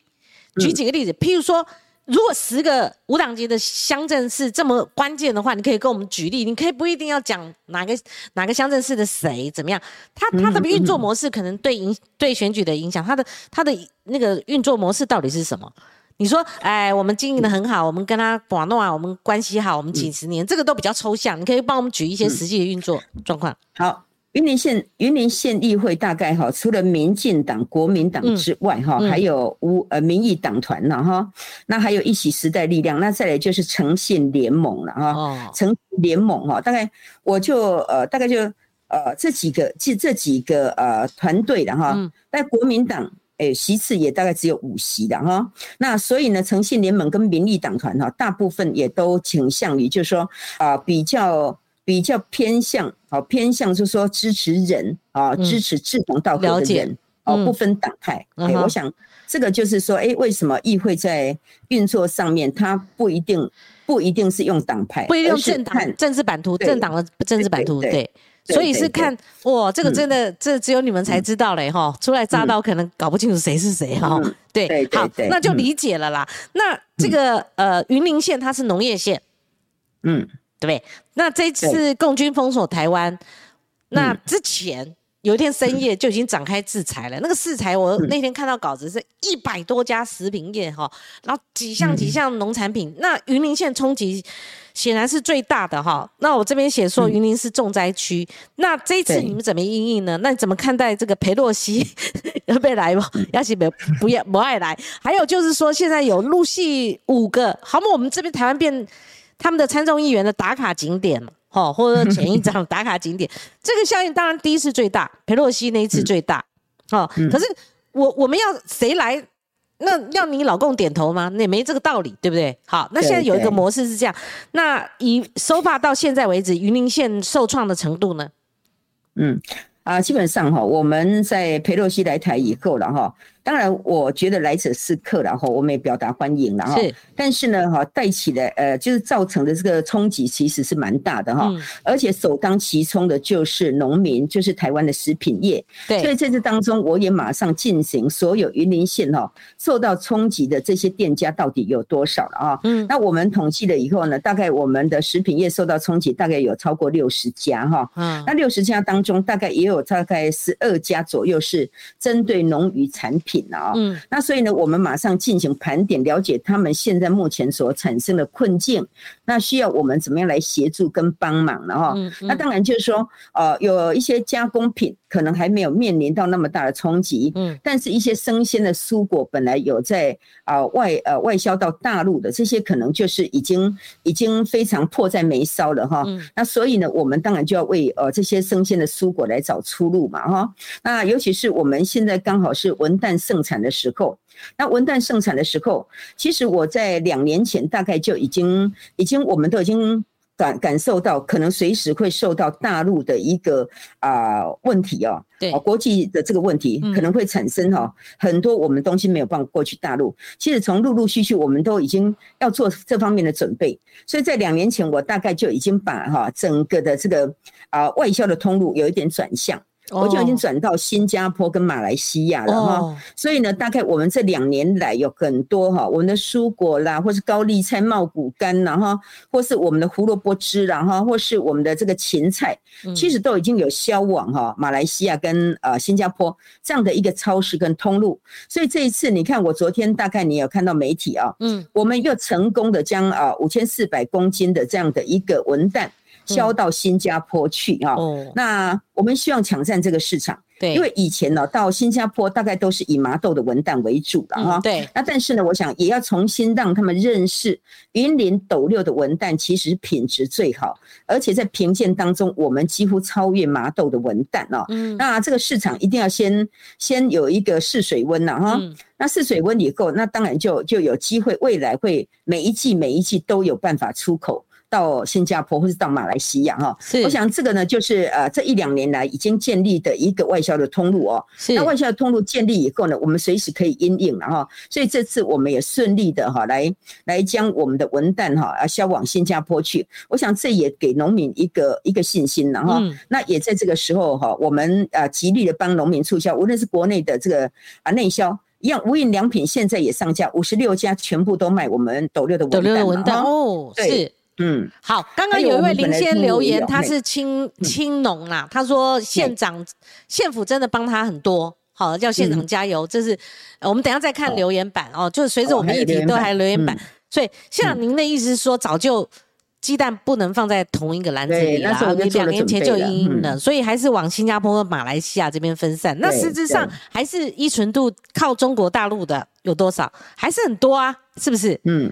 举几个例子。譬如说，如果十个无党籍的乡镇市这么关键的话，你可以跟我们举例。你可以不一定要讲哪个哪个乡镇市的谁怎么样，他他的运作模式可能对影对选举的影响，他的他的那个运作模式到底是什么？你说，哎，我们经营的很好，我们跟他广诺啊，我们关系好，我们几十年，这个都比较抽象。你可以帮我们举一些实际的运作状况。好，云林县云林县议会大概哈，除了民进党、国民党之外哈，还有无呃民意党团了哈，那还有一起时代力量，那再来就是诚信联盟了哈，诚联盟哈，大概我就呃大概就呃这几个这这几个呃团队的哈，在国民党。哎，席次也大概只有五席的哈，那所以呢，诚信联盟跟民意党团哈，大部分也都倾向于，就是说啊，比较比较偏向，好偏向，就是说支持人啊，支持志同道合的人，哦，不分党派。哎，我想这个就是说，哎，为什么议会在运作上面，它不一定不一定是用党派，不一定用政党政治版图，政党的政治版图，对。所以是看哇，这个真的这只有你们才知道嘞哈！初来乍到可能搞不清楚谁是谁哈。对，好，那就理解了啦。那这个呃，云林县它是农业县，嗯，对不对？那这次共军封锁台湾，那之前有一天深夜就已经展开制裁了。那个制裁我那天看到稿子是一百多家食品业哈，然后几项几项农产品。那云林县冲击。显然是最大的哈，那我这边写说云林是重灾区，那这一次你们怎么应应呢？那你怎么看待这个裴洛西 要不要来吗？要是不不要不爱来？还有就是说现在有陆续五个，好嘛，我们这边台湾变他们的参众议员的打卡景点哈，或者前一张 打卡景点，这个效应当然第一次最大，裴洛西那一次最大，哦，可是我我们要谁来？那要你老公点头吗？那也没这个道理，对不对？好，那现在有一个模式是这样。那以收发到现在为止，云林县受创的程度呢？嗯，啊，基本上哈，我们在佩洛西来台以后了哈。当然，我觉得来者是客，然后我们也表达欢迎了哈。是，但是呢，哈带起的呃，就是造成的这个冲击其实是蛮大的哈。而且首当其冲的就是农民，就是台湾的食品业。对。所以在这当中，我也马上进行所有云林县哈受到冲击的这些店家到底有多少了啊？嗯。那我们统计了以后呢，大概我们的食品业受到冲击大概有超过六十家哈。嗯。那六十家当中，大概也有大概十二家左右是针对农渔产品。啊，嗯，那所以呢，我们马上进行盘点，了解他们现在目前所产生的困境，那需要我们怎么样来协助跟帮忙了哈？那当然就是说，呃，有一些加工品可能还没有面临到那么大的冲击，嗯，但是一些生鲜的蔬果本来有在啊外呃外销到大陆的这些，可能就是已经已经非常迫在眉梢了哈。那所以呢，我们当然就要为呃这些生鲜的蔬果来找出路嘛哈。那尤其是我们现在刚好是文旦盛产的时候，那文旦盛产的时候，其实我在两年前大概就已经，已经我们都已经感感受到，可能随时会受到大陆的一个啊问题哦，对，国际的这个问题可能会产生哈，很多我们东西没有办法过去大陆。其实从陆陆续续，我们都已经要做这方面的准备，所以在两年前，我大概就已经把哈整个的这个啊外销的通路有一点转向。我就已经转到新加坡跟马来西亚了哈。所以呢，大概我们这两年来有很多哈，我们的蔬果啦，或是高丽菜、茂谷柑啦哈，或是我们的胡萝卜汁啦哈，或是我们的这个芹菜，其实都已经有销往哈马来西亚跟呃新加坡这样的一个超市跟通路。所以这一次你看，我昨天大概你有看到媒体啊，嗯，我们又成功的将啊五千四百公斤的这样的一个文旦。销到新加坡去啊，那我们希望抢占这个市场，对，因为以前呢，到新加坡大概都是以麻豆的文旦为主的哈，对。那但是呢，我想也要重新让他们认识云林斗六的文旦其实品质最好，而且在评鉴当中，我们几乎超越麻豆的文旦哦。嗯，那这个市场一定要先先有一个试水温呐哈，那试水温以后，那当然就就有机会未来会每一季每一季都有办法出口。到新加坡或是到马来西亚哈，是，我想这个呢，就是呃这一两年来已经建立的一个外销的通路哦。是，那外销的通路建立以后呢，我们随时可以应应了哈。所以这次我们也顺利的哈，来来将我们的文旦哈啊销往新加坡去。我想这也给农民一个一个信心了哈。那也在这个时候哈，我们啊极力的帮农民促销，无论是国内的这个啊内销一样，无印良品现在也上架，五十六家全部都卖我们斗六的斗六的文旦哦，是。嗯，好，刚刚有一位林先留言，他是青青农啦，他说县长县府真的帮他很多，好叫县长加油，这是我们等下再看留言板哦，就是随着我们议题都还留言板，所以县长您的意思是说，早就鸡蛋不能放在同一个篮子里啦，你两年前就应应了，所以还是往新加坡、马来西亚这边分散，那实质上还是依存度靠中国大陆的有多少，还是很多啊，是不是？嗯。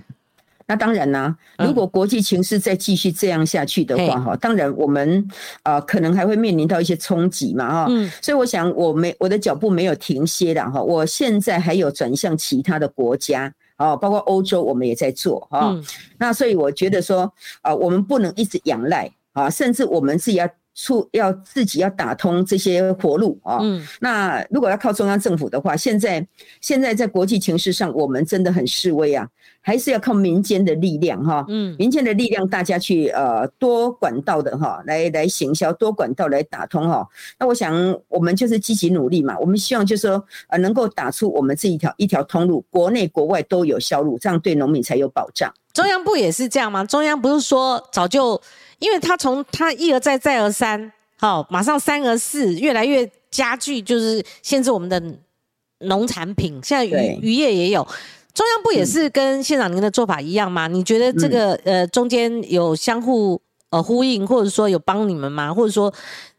那当然啦，如果国际情势再继续这样下去的话，哈，当然我们啊可能还会面临到一些冲击嘛，哈，所以我想我没我的脚步没有停歇的哈，我现在还有转向其他的国家，啊，包括欧洲我们也在做哈，那所以我觉得说啊，我们不能一直仰赖啊，甚至我们自己要出要自己要打通这些活路啊，那如果要靠中央政府的话，现在现在在国际情势上，我们真的很示威啊。还是要靠民间的力量哈，嗯，民间的力量，大家去呃多管道的哈，来来行销，多管道来打通哈。那我想我们就是积极努力嘛，我们希望就是说呃能够打出我们这一条一条通路，国内国外都有销路，这样对农民才有保障。中央不也是这样吗？中央不是说早就，因为他从他一而再再而三，好，马上三而四，越来越加剧，就是限制我们的农产品。现在渔渔业也有。中央部也是跟县长您的做法一样吗？你觉得这个呃中间有相互呃呼应，或者说有帮你们吗？或者说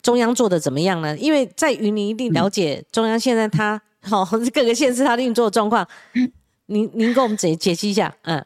中央做的怎么样呢？因为在于你一定了解中央现在它好 各个县市他运作的状况，您您给我们解解析一下。嗯，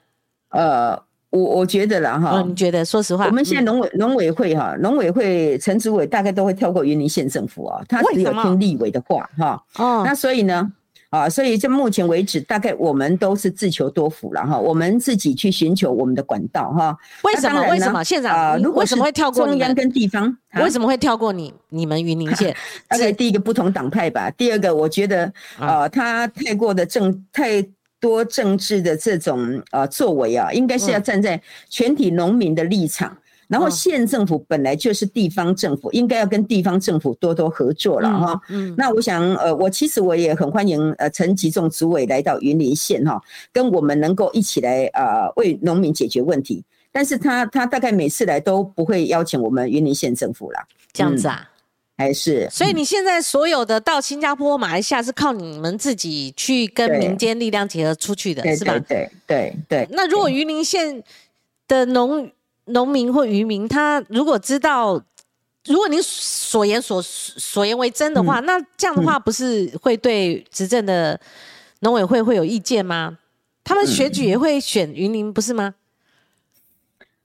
呃，我我觉得啦哈，你觉得？说实话，我们现在农委农委会哈，农委会陈主委大概都会跳过云林县政府啊，他只有听立委的话哈。哦，那所以呢？啊，所以这目前为止，大概我们都是自求多福了哈。我们自己去寻求我们的管道哈。为什么？为什么？县长啊，如果什么会跳过中央跟地方？为什么会跳过你？你们云林县？大概第一个不同党派吧。第二个，我觉得啊，他太过的政太多政治的这种呃作为啊，应该是要站在全体农民的立场。然后县政府本来就是地方政府，应该要跟地方政府多多合作了哈。嗯，那我想，呃，我其实我也很欢迎呃陈吉仲主委来到云林县哈，跟我们能够一起来呃为农民解决问题。但是他他大概每次来都不会邀请我们云林县政府啦。这样子啊？还是？所以你现在所有的到新加坡、马来西亚是靠你们自己去跟民间力量结合出去的，是吧？对对对。那如果云林县的农农民或渔民，他如果知道，如果您所言所所言为真的话，那这样的话不是会对执政的农委会会有意见吗？他们选举也会选云林，不是吗？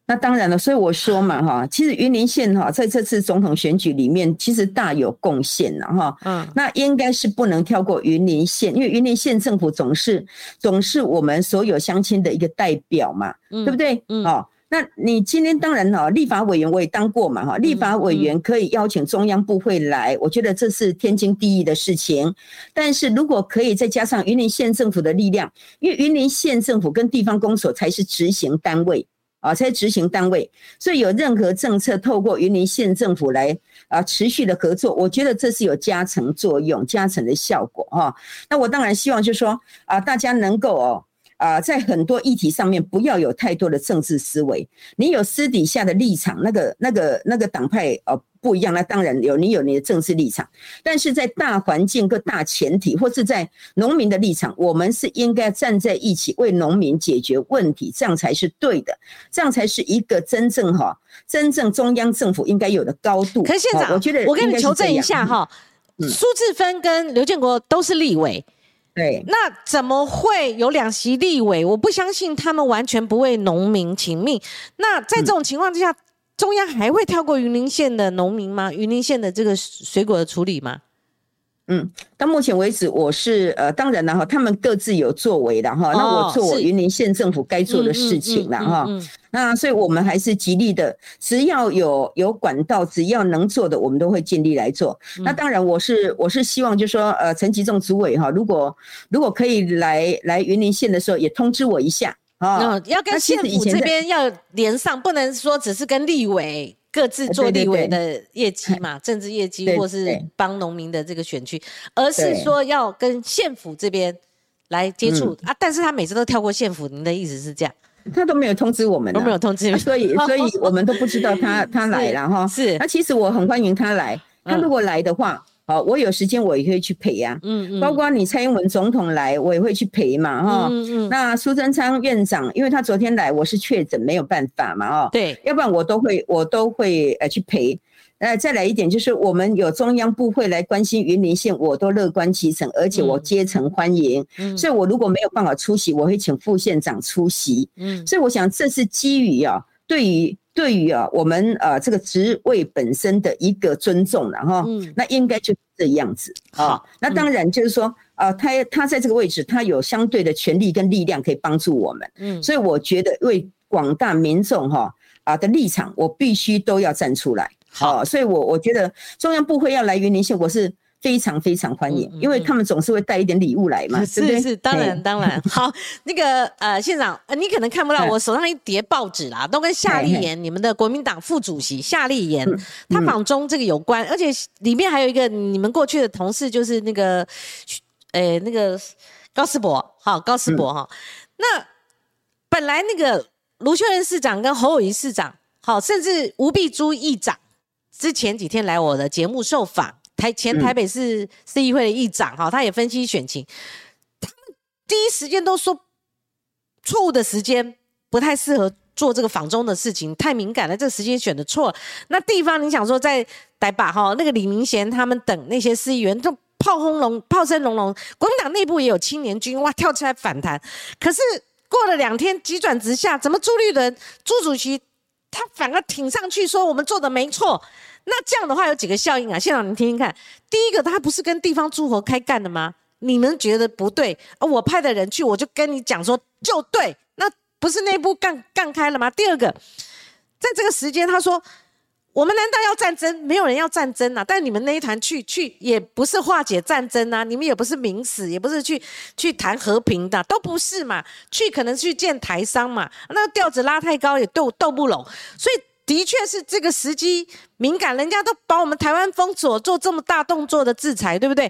那当然了，所以我说嘛，哈，其实云林县哈在这次总统选举里面，其实大有贡献了哈。嗯，那应该是不能跳过云林县，因为云林县政府总是总是我们所有乡亲的一个代表嘛，对不对？嗯，哦。那你今天当然哈，立法委员我也当过嘛哈，立法委员可以邀请中央部会来，我觉得这是天经地义的事情。但是如果可以再加上云林县政府的力量，因为云林县政府跟地方公所才是执行单位。啊，才执行单位。所以有任何政策透过云林县政府来啊持续的合作，我觉得这是有加成作用、加成的效果哈。那我当然希望就是说啊，大家能够哦。啊，在很多议题上面，不要有太多的政治思维。你有私底下的立场，那个、那个、那个党派呃不一样，那当然有你有你的政治立场。但是在大环境、各大前提，或是在农民的立场，我们是应该站在一起，为农民解决问题，这样才是对的，这样才是一个真正哈，真正中央政府应该有的高度。可是县长，我觉得我跟你求证一下哈，苏志芬跟刘建国都是立委。对，那怎么会有两席立委？我不相信他们完全不为农民请命。那在这种情况之下，中央还会跳过云林县的农民吗？云林县的这个水果的处理吗？嗯，到目前为止，我是呃，当然了哈，他们各自有作为的哈。那我做我云林县政府该做的事情了哈。那所以我们还是极力的，只要有有管道，只要能做的，我们都会尽力来做。那当然，我是我是希望，就说呃，陈吉仲主委哈，如果如果可以来来云林县的时候，也通知我一下啊。要跟县府这边要连上，不能说只是跟立委。各自做立委的业绩嘛，政治业绩，或是帮农民的这个选区，而是说要跟县府这边来接触啊。但是他每次都跳过县府，您的意思是这样？他都没有通知我们，都没有通知，所以所以我们都不知道他 他来了哈。是，那其实我很欢迎他来，他如果来的话。好，我有时间我也可以去陪呀，嗯嗯，包括你蔡英文总统来，我也会去陪嘛，哈，嗯。嗯，那苏贞昌院长，因为他昨天来，我是确诊没有办法嘛，哦，对，要不然我都会我都会呃去陪，呃，再来一点就是我们有中央部会来关心云林县，我都乐观其成，而且我竭诚欢迎，嗯，所以我如果没有办法出席，我会请副县长出席，嗯，所以我想这是基于啊，对于。对于啊，我们呃这个职位本身的一个尊重了哈，那应该就是这样子啊。那当然就是说，呃，他他在这个位置，他有相对的权利跟力量可以帮助我们。嗯，所以我觉得为广大民众哈啊的立场，我必须都要站出来。好，所以我我觉得中央部会要来云林县，我是。非常非常欢迎，因为他们总是会带一点礼物来嘛，是是，当然当然。好，那个呃，县长，呃，你可能看不到我手上一叠报纸啦，都跟夏立言，你们的国民党副主席夏立言，他访中这个有关，而且里面还有一个你们过去的同事，就是那个，呃，那个高思博，好，高思博哈。那本来那个卢秀燕市长跟侯友谊市长，好，甚至吴碧珠议长，之前几天来我的节目受访。台前台北市市议会的议长哈，他也分析选情，他们第一时间都说错误的时间不太适合做这个访中的事情，太敏感了，这个时间选的错。那地方你想说在台北哈，那个李明贤他们等那些市议员都炮轰隆炮声隆隆，国民党内部也有青年军哇跳出来反弹，可是过了两天急转直下，怎么朱立伦朱主席他反而挺上去说我们做的没错。那这样的话有几个效应啊？现场你听听看。第一个，他不是跟地方诸侯开干的吗？你们觉得不对，而我派的人去，我就跟你讲说就对，那不是内部干干开了吗？第二个，在这个时间，他说我们难道要战争？没有人要战争啊！但你们那一团去去也不是化解战争啊，你们也不是明死，也不是去去谈和平的，都不是嘛。去可能去见台商嘛，那调子拉太高也斗斗不拢，所以。的确是这个时机敏感，人家都把我们台湾封锁，做这么大动作的制裁，对不对？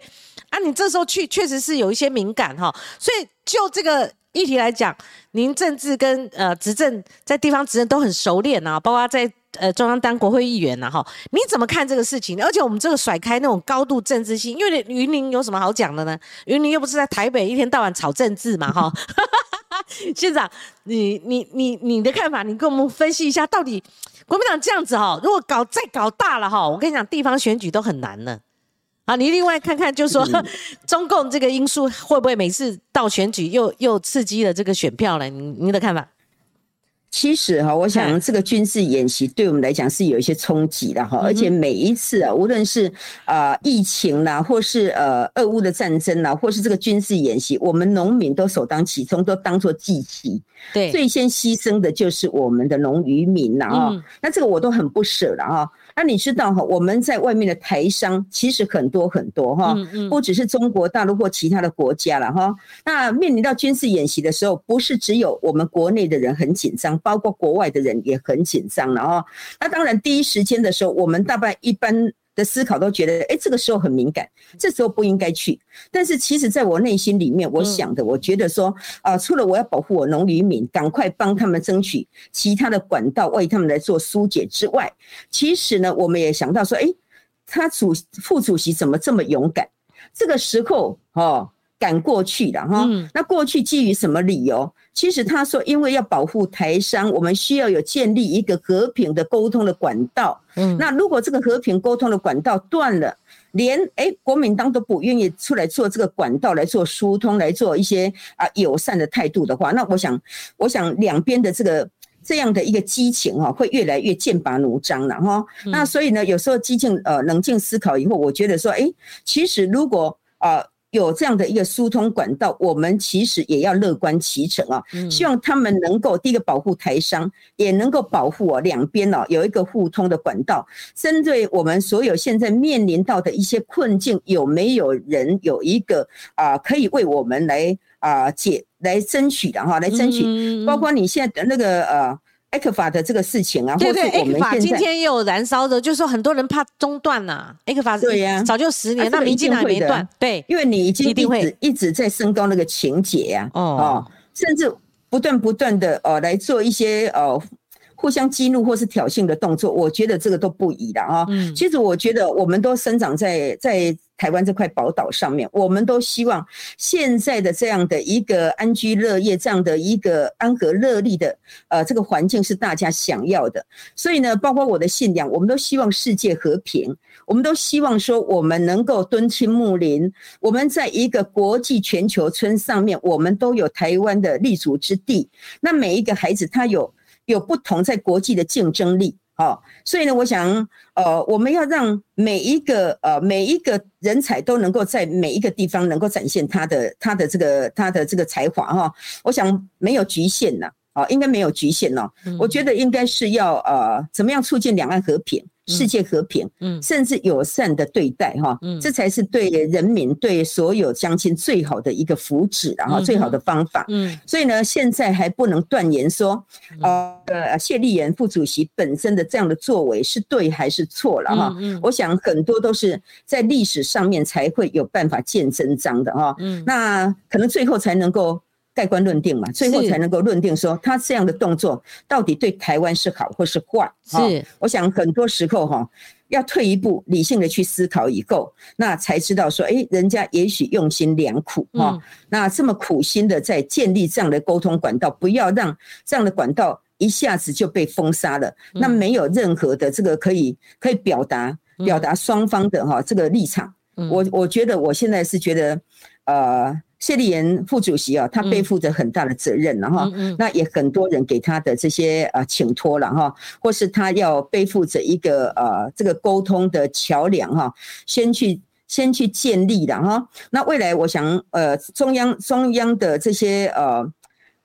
啊，你这时候去确实是有一些敏感哈。所以就这个议题来讲，您政治跟呃执政在地方执政都很熟练啊，包括在呃中央当国会议员呐哈。你怎么看这个事情？而且我们这个甩开那种高度政治性，因为云林有什么好讲的呢？云林又不是在台北一天到晚炒政治嘛哈。县长，你你你你的看法，你跟我们分析一下，到底国民党这样子哈，如果搞再搞大了哈，我跟你讲，地方选举都很难了。啊，你另外看看，就说 中共这个因素会不会每次到选举又又刺激了这个选票呢？你你的看法？其实哈，我想这个军事演习对我们来讲是有一些冲击的哈，而且每一次啊，无论是啊疫情啦，或是呃俄乌的战争啦，或是这个军事演习，我们农民都首当其冲，都当做祭旗。对，最先牺牲的就是我们的农渔民了啊，那这个我都很不舍了哈。那你知道哈，我们在外面的台商其实很多很多哈，不只是中国大陆或其他的国家了哈。那面临到军事演习的时候，不是只有我们国内的人很紧张。包括国外的人也很紧张了哈。那当然，第一时间的时候，我们大半一般。的思考都觉得，哎，这个时候很敏感，这时候不应该去。但是其实，在我内心里面，我想的，我觉得说，啊，除了我要保护我农渔民，赶快帮他们争取其他的管道，为他们来做疏解之外，其实呢，我们也想到说，哎，他主副主席怎么这么勇敢？这个时候，哦。赶过去了哈，那过去基于什么理由？其实他说，因为要保护台商，我们需要有建立一个和平的沟通的管道。嗯，那如果这个和平沟通的管道断了，连哎国民党都不愿意出来做这个管道来做疏通，来做一些啊友善的态度的话，那我想，我想两边的这个这样的一个激情哈，会越来越剑拔弩张了哈。那所以呢，有时候激进呃冷静思考以后，我觉得说，哎，其实如果啊。有这样的一个疏通管道，我们其实也要乐观其成啊！希望他们能够第一个保护台商，也能够保护我两边哦，有一个互通的管道。针对我们所有现在面临到的一些困境，有没有人有一个啊，可以为我们来啊解来争取的哈？来争取，包括你现在的那个呃。艾克法的这个事情啊，对对，艾克法今天也有燃烧的，就是说很多人怕中断呐。艾克法对呀，早就十年，那民进党没断，对，因为你已经一直一直在升高那个情节呀，哦，甚至不断不断的呃来做一些呃。互相激怒或是挑衅的动作，我觉得这个都不宜的啊。其实我觉得我们都生长在在台湾这块宝岛上面，我们都希望现在的这样的一个安居乐业、这样的一个安和乐利的呃这个环境是大家想要的。所以呢，包括我的信仰，我们都希望世界和平，我们都希望说我们能够敦亲睦邻，我们在一个国际全球村上面，我们都有台湾的立足之地。那每一个孩子他有。有不同在国际的竞争力，好，所以呢，我想，呃，我们要让每一个呃每一个人才都能够在每一个地方能够展现他的他的这个他的这个才华哈，我想没有局限呐，啊，应该没有局限哦，我觉得应该是要呃怎么样促进两岸和平。世界和平，嗯，甚至友善的对待，哈，嗯，这才是对人民、对所有乡亲最好的一个福祉，然后最好的方法，嗯，所以呢，现在还不能断言说，呃，谢立言副主席本身的这样的作为是对还是错了，哈，嗯，我想很多都是在历史上面才会有办法见真章的，哈，嗯，那可能最后才能够。盖棺论定嘛，最后才能够论定说他这样的动作到底对台湾是好或是坏。是，我想很多时候哈，要退一步，理性的去思考以后，那才知道说，哎，人家也许用心良苦哈。那这么苦心的在建立这样的沟通管道，不要让这样的管道一下子就被封杀了。那没有任何的这个可以可以表达表达双方的哈这个立场。我我觉得我现在是觉得，呃。谢立言副主席啊，他背负着很大的责任了哈，那也很多人给他的这些呃请托了哈，或是他要背负着一个呃这个沟通的桥梁哈，先去先去建立的哈。那未来我想呃中央中央的这些呃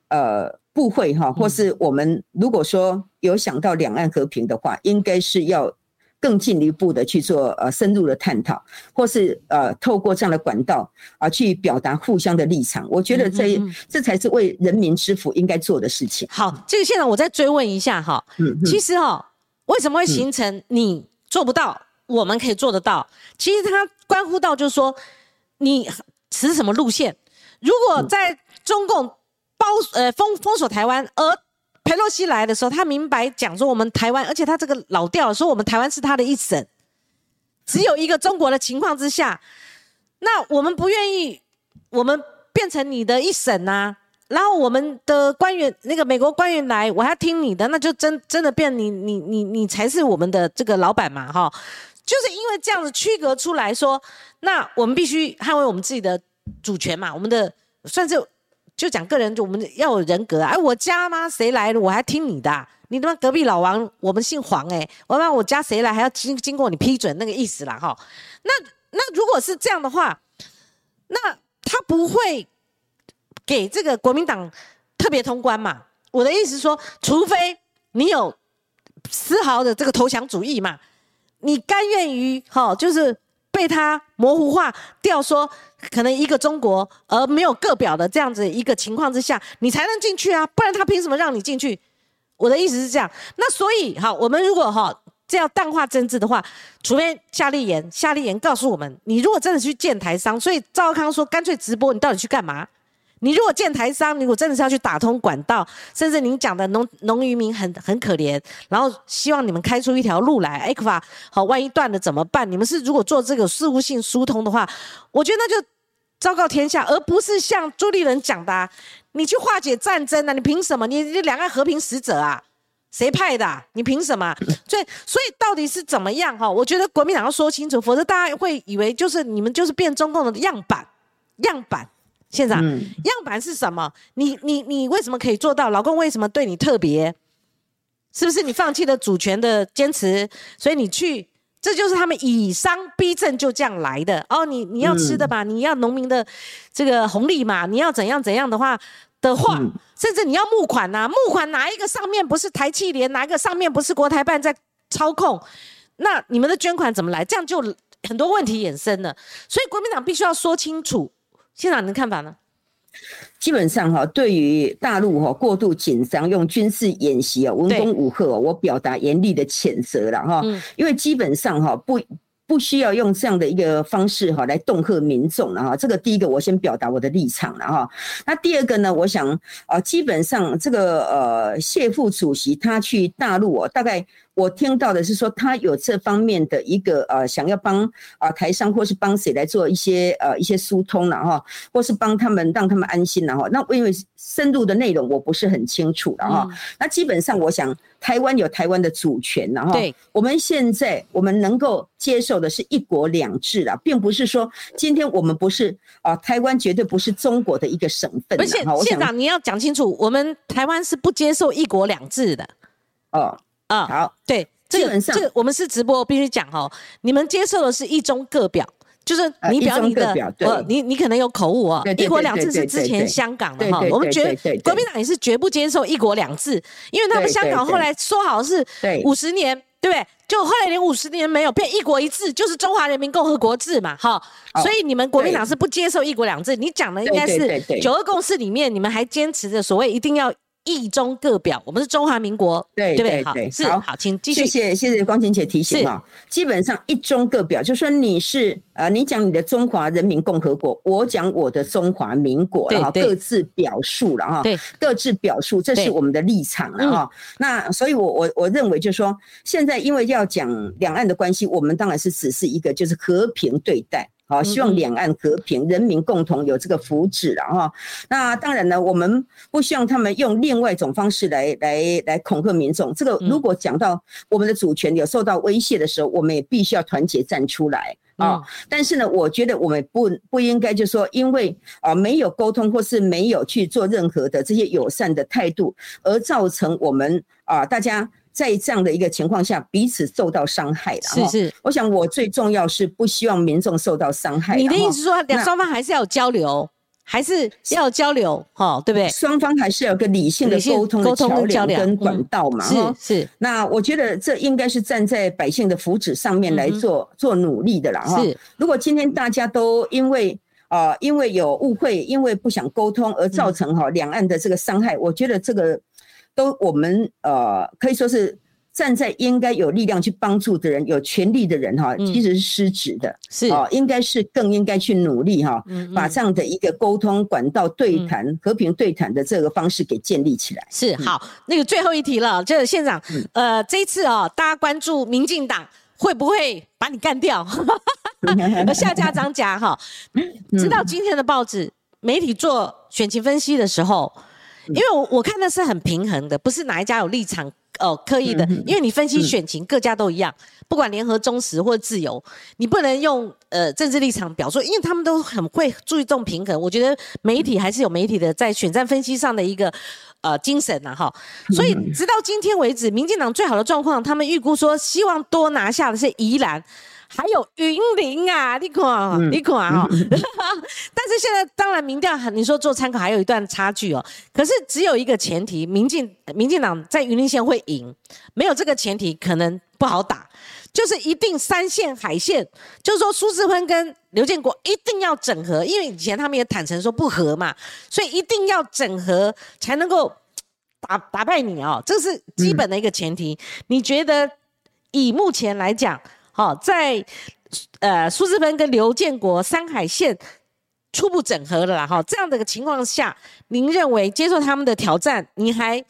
呃部会哈，或是我们如果说有想到两岸和平的话，应该是要。更进一步的去做呃深入的探讨，或是呃透过这样的管道啊去表达互相的立场，我觉得这这才是为人民之福应该做的事情。好，这个现在我再追问一下哈，其实哈为什么会形成你做不到，我们可以做得到？其实它关乎到就是说你持什么路线。如果在中共包呃封封锁台湾而佩洛西来的时候，他明白讲说我们台湾，而且他这个老调说我们台湾是他的一省，只有一个中国的情况之下，那我们不愿意，我们变成你的一省啊。然后我们的官员，那个美国官员来，我还要听你的，那就真真的变你你你你才是我们的这个老板嘛，哈。就是因为这样子区隔出来说，那我们必须捍卫我们自己的主权嘛，我们的算是。就讲个人，就我们要有人格。哎，我家吗？谁来了？我还听你的。你他妈隔壁老王，我们姓黄哎，我妈我家谁来还要经经过你批准那个意思啦哈。那那如果是这样的话，那他不会给这个国民党特别通关嘛？我的意思是说，除非你有丝毫的这个投降主义嘛，你甘愿于哈，就是被他模糊化掉说。可能一个中国，而没有个表的这样子一个情况之下，你才能进去啊，不然他凭什么让你进去？我的意思是这样。那所以好，我们如果哈这样淡化政治的话，除非夏立言，夏立言告诉我们，你如果真的去见台商，所以赵康说干脆直播，你到底去干嘛？你如果建台商，你如果真的是要去打通管道，甚至您讲的农农渔民很很可怜，然后希望你们开出一条路来，哎，可法好，万一断了怎么办？你们是如果做这个事务性疏通的话，我觉得那就昭告天下，而不是像朱立伦讲的，你去化解战争啊？你凭什么？你你两岸和平使者啊？谁派的？你凭什么？所以所以到底是怎么样？哈，我觉得国民党要说清楚，否则大家会以为就是你们就是变中共的样板，样板。县长，样板是什么？你你你为什么可以做到？老公为什么对你特别？是不是你放弃了主权的坚持？所以你去，这就是他们以商逼政就这样来的。哦，你你要吃的吧，你要农民的这个红利嘛，你要怎样怎样的话的话，甚至你要募款呐，募款哪一个上面不是台气联，哪一个上面不是国台办在操控？那你们的捐款怎么来？这样就很多问题衍生了。所以国民党必须要说清楚。县长，您的看法呢？基本上哈，对于大陆哈过度紧张用军事演习啊，文攻武吓，我表达严厉的谴责了哈。因为基本上哈不不需要用这样的一个方式哈来恫吓民众了哈。这个第一个我先表达我的立场了哈。那第二个呢，我想啊，基本上这个呃谢副主席他去大陆哦，大概。我听到的是说，他有这方面的一个呃，想要帮啊台商或是帮谁来做一些呃一些疏通了哈，或是帮他们让他们安心了哈。那因为深入的内容我不是很清楚了哈。那基本上我想，台湾有台湾的主权了哈。对，我们现在我们能够接受的是一国两制了，并不是说今天我们不是啊，台湾绝对不是中国的一个省份。而且县长你要讲清楚，我们台湾是不接受一国两制的。哦。啊，好，对，这个这个我们是直播，必须讲哦，你们接受的是一中各表，就是你表你的，呃，你你可能有口误哦，一国两制是之前香港的哈，我们觉得国民党也是绝不接受一国两制，因为他们香港后来说好是五十年，对不对？就后来连五十年没有变一国一制，就是中华人民共和国制嘛，哈，所以你们国民党是不接受一国两制，你讲的应该是九二共识里面，你们还坚持着所谓一定要。一中各表，我们是中华民国，对对对？好，是好，请继续。谢谢谢谢光晴姐提醒啊。基本上一中各表，就说你是呃，你讲你的中华人民共和国，我讲我的中华民国，然后各自表述了哈，对，各自表述，这是我们的立场了哈。那所以，我我我认为，就是说现在因为要讲两岸的关系，我们当然是只是一个就是和平对待。好，希望两岸和平，人民共同有这个福祉了哈。那当然呢，我们不希望他们用另外一种方式来来来恐吓民众。这个如果讲到我们的主权有受到威胁的时候，我们也必须要团结站出来啊。但是呢，我觉得我们不不应该就说因为啊没有沟通或是没有去做任何的这些友善的态度，而造成我们啊大家。在这样的一个情况下，彼此受到伤害了。是是，我想我最重要是不希望民众受到伤害。你的意思说，两双方还是要有交流，还是要交流，哈，对不对？双方还是要有个理性的沟通沟通交流跟管道嘛。是是。那我觉得这应该是站在百姓的福祉上面来做做努力的啦。哈，是。如果今天大家都因为啊，因为有误会，因为不想沟通而造成哈两岸的这个伤害，我觉得这个。都我们呃可以说是站在应该有力量去帮助的人、有权利的人哈，其实是失职的，是。哦，应该是更应该去努力哈，把这样的一个沟通管道、对谈、和平对谈的这个方式给建立起来。是好，那个最后一题了，就是县长，呃，这一次啊，大家关注民进党会不会把你干掉，下家长甲哈，知道今天的报纸媒体做选情分析的时候。因为我我看的是很平衡的，不是哪一家有立场哦刻意的。因为你分析选情，各家都一样，不管联合、中实或自由，你不能用呃政治立场表述，因为他们都很会注重平衡。我觉得媒体还是有媒体的在选战分析上的一个呃精神呐哈。所以直到今天为止，民进党最好的状况，他们预估说希望多拿下的是宜兰。还有云林啊，你看，你看啊，但是现在当然民调，你说做参考还有一段差距哦。可是只有一个前提，民进民进党在云林县会赢，没有这个前提可能不好打。就是一定三线海线，就是说苏志芬跟刘建国一定要整合，因为以前他们也坦诚说不合嘛，所以一定要整合才能够。打打败你哦，这是基本的一个前提。你觉得以目前来讲，好在呃苏志芬跟刘建国山海线初步整合了哈，这样的一个情况下，您认为接受他们的挑战，您还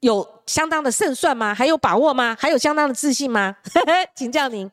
有相当的胜算吗？还有把握吗？还有相当的自信吗？请教您。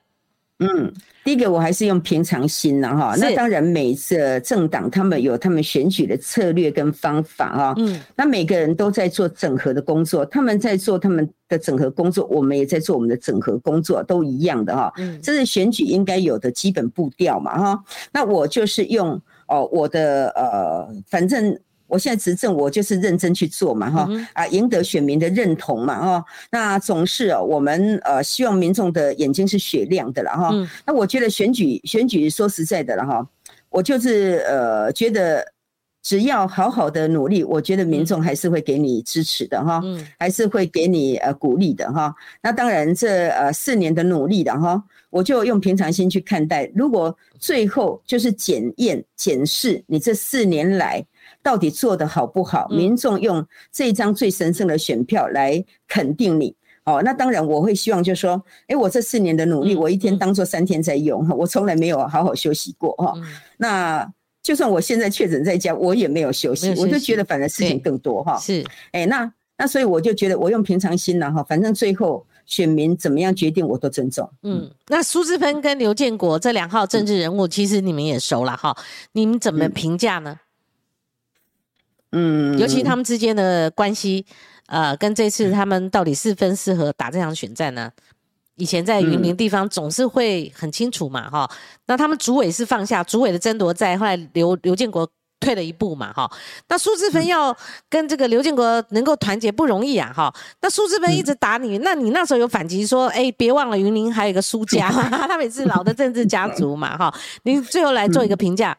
嗯，第一个我还是用平常心了哈。那当然，每次政党他们有他们选举的策略跟方法哈。嗯，那每个人都在做整合的工作，他们在做他们的整合工作，我们也在做我们的整合工作，都一样的哈。嗯，这是选举应该有的基本步调嘛哈。那我就是用哦我的呃，反正。我现在执政，我就是认真去做嘛，哈啊，赢得选民的认同嘛，哈。那总是哦我们呃希望民众的眼睛是雪亮的了，哈。那我觉得选举选举说实在的了，哈，我就是呃觉得只要好好的努力，我觉得民众还是会给你支持的，哈，还是会给你呃鼓励的，哈。那当然这呃四年的努力的，哈，我就用平常心去看待。如果最后就是检验检视你这四年来。到底做的好不好？民众用这张最神圣的选票来肯定你，哦，那当然我会希望就是说，哎，我这四年的努力，我一天当做三天在用，我从来没有好好休息过，哈。那就算我现在确诊在家，我也没有休息，我就觉得反而事情更多，哈。是，哎，那那所以我就觉得我用平常心了，哈，反正最后选民怎么样决定我都尊重。嗯，那苏志芬跟刘建国这两号政治人物，其实你们也熟了，哈，你们怎么评价呢？嗯，尤其他们之间的关系，呃，跟这次他们到底是分适合打这场选战呢？以前在云林地方总是会很清楚嘛，哈。那他们主委是放下主委的争夺战，后来刘刘建国退了一步嘛，哈。那苏志芬要跟这个刘建国能够团结不容易啊，哈。那苏志芬一直打你，那你那时候有反击说，哎，别忘了云林还有一个苏家，他们是老的政治家族嘛，哈。你最后来做一个评价。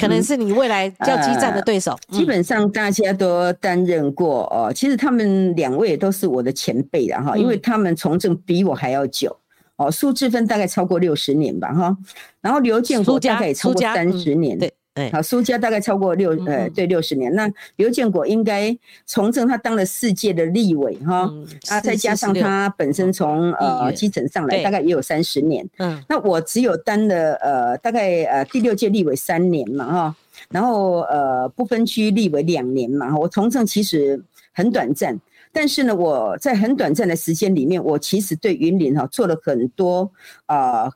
可能是你未来要激战的对手。基本上大家都担任过哦，其实他们两位都是我的前辈的哈，因为他们从政比我还要久哦。苏志芬大概超过六十年吧哈，然后刘建国大概也超过三十年。对。好，苏家大概超过六呃，对六十年。那刘建国应该从政，他当了四届的立委哈，啊，再加上他本身从呃基层上来，大概也有三十年。嗯，那我只有当了呃大概呃第六届立委三年嘛哈，然后呃不分区立委两年嘛，我从政其实很短暂，但是呢，我在很短暂的时间里面，我其实对云林哈做了很多啊。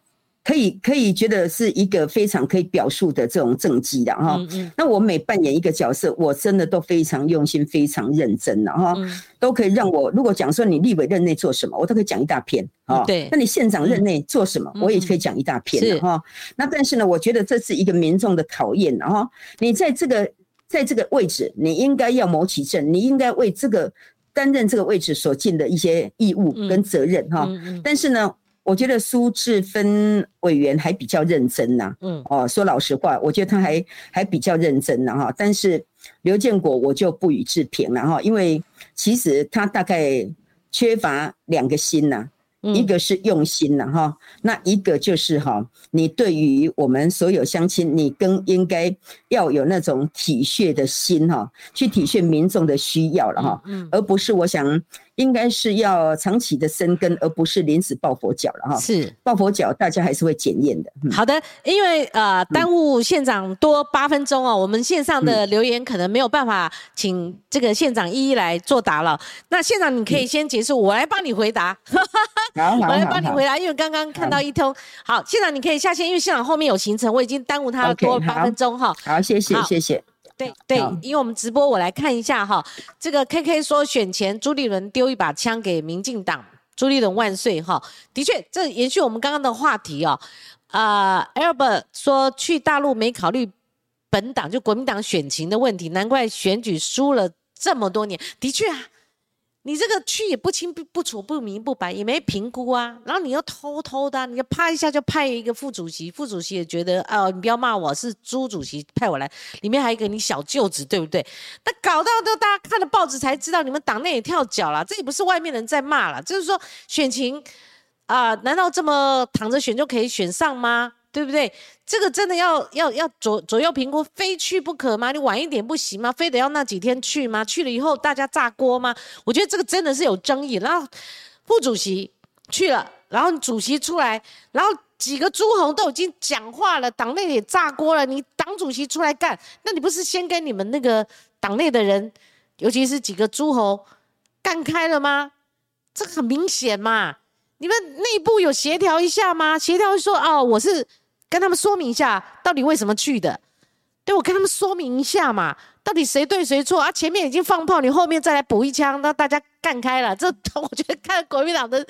可以可以觉得是一个非常可以表述的这种政绩的哈，那我每扮演一个角色，我真的都非常用心、非常认真的哈，都可以让我如果讲说你立委任内做什么，我都可以讲一大篇啊。对，那你县长任内做什么，我也可以讲一大篇的哈。那但是呢，我觉得这是一个民众的考验哈。你在这个在这个位置，你应该要谋其政，你应该为这个担任这个位置所尽的一些义务跟责任哈。但是呢。我觉得苏志芬委员还比较认真呐，嗯，哦，说老实话，我觉得他还还比较认真呐，哈。但是刘建国我就不予置评了哈，因为其实他大概缺乏两个心呐。一个是用心了哈，那一个就是哈，你对于我们所有乡亲，你更应该要有那种体恤的心哈，去体恤民众的需要了哈，而不是我想应该是要长期的生根，而不是临时抱佛脚了哈。是抱佛脚，大家还是会检验的。好的，因为呃耽误县长多八分钟哦，我们线上的留言可能没有办法请这个县长一一来作答了。那县长你可以先结束，我来帮你回答。我来帮你回答，因为刚刚看到一通。好，县长你可以下线，因为县长后面有行程，我已经耽误他多八分钟哈。好，谢谢谢谢。对对，因为我们直播，我来看一下哈。这个 K K 说选前朱立伦丢一把枪给民进党，朱立伦万岁哈。的确，这延续我们刚刚的话题哦。啊，Albert 说去大陆没考虑本党就国民党选情的问题，难怪选举输了这么多年。的确啊。你这个去也不清不不楚不明不白，也没评估啊，然后你又偷偷的，你就啪一下就派一个副主席，副主席也觉得哦，你不要骂我是朱主席派我来，里面还有一个你小舅子，对不对？那搞到都大家看了报纸才知道，你们党内也跳脚了，这也不是外面人在骂了，就是说选情啊，难道这么躺着选就可以选上吗？对不对？这个真的要要要左左右评估，非去不可吗？你晚一点不行吗？非得要那几天去吗？去了以后大家炸锅吗？我觉得这个真的是有争议。然后副主席去了，然后主席出来，然后几个诸侯都已经讲话了，党内也炸锅了。你党主席出来干，那你不是先跟你们那个党内的人，尤其是几个诸侯干开了吗？这很明显嘛。你们内部有协调一下吗？协调说哦，我是跟他们说明一下，到底为什么去的？对我跟他们说明一下嘛，到底谁对谁错啊？前面已经放炮，你后面再来补一枪，那大家干开了。这 我觉得看国民党的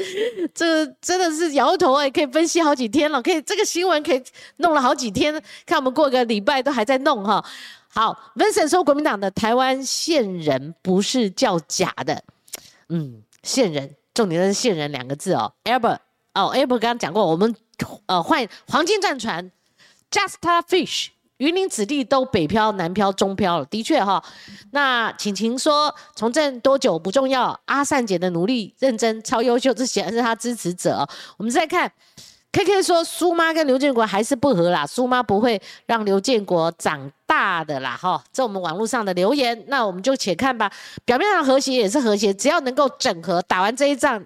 这真的是摇头哎，可以分析好几天了，可以这个新闻可以弄了好几天，看我们过个礼拜都还在弄哈。好，Vincent 说国民党的台湾线人不是叫假的，嗯，线人。重点是“线人”两个字哦，Albert 哦，Albert 刚刚讲过，我们呃换黄金战船，Justa Fish，云林子弟都北漂、南漂、中漂了，的确哈。那晴晴说从政多久不重要，阿善姐的努力、认真、超优秀，这显然是他支持者。我们再看。K K 说苏妈跟刘建国还是不和啦，苏妈不会让刘建国长大的啦，哈，这我们网络上的留言，那我们就且看吧。表面上和谐也是和谐，只要能够整合，打完这一仗，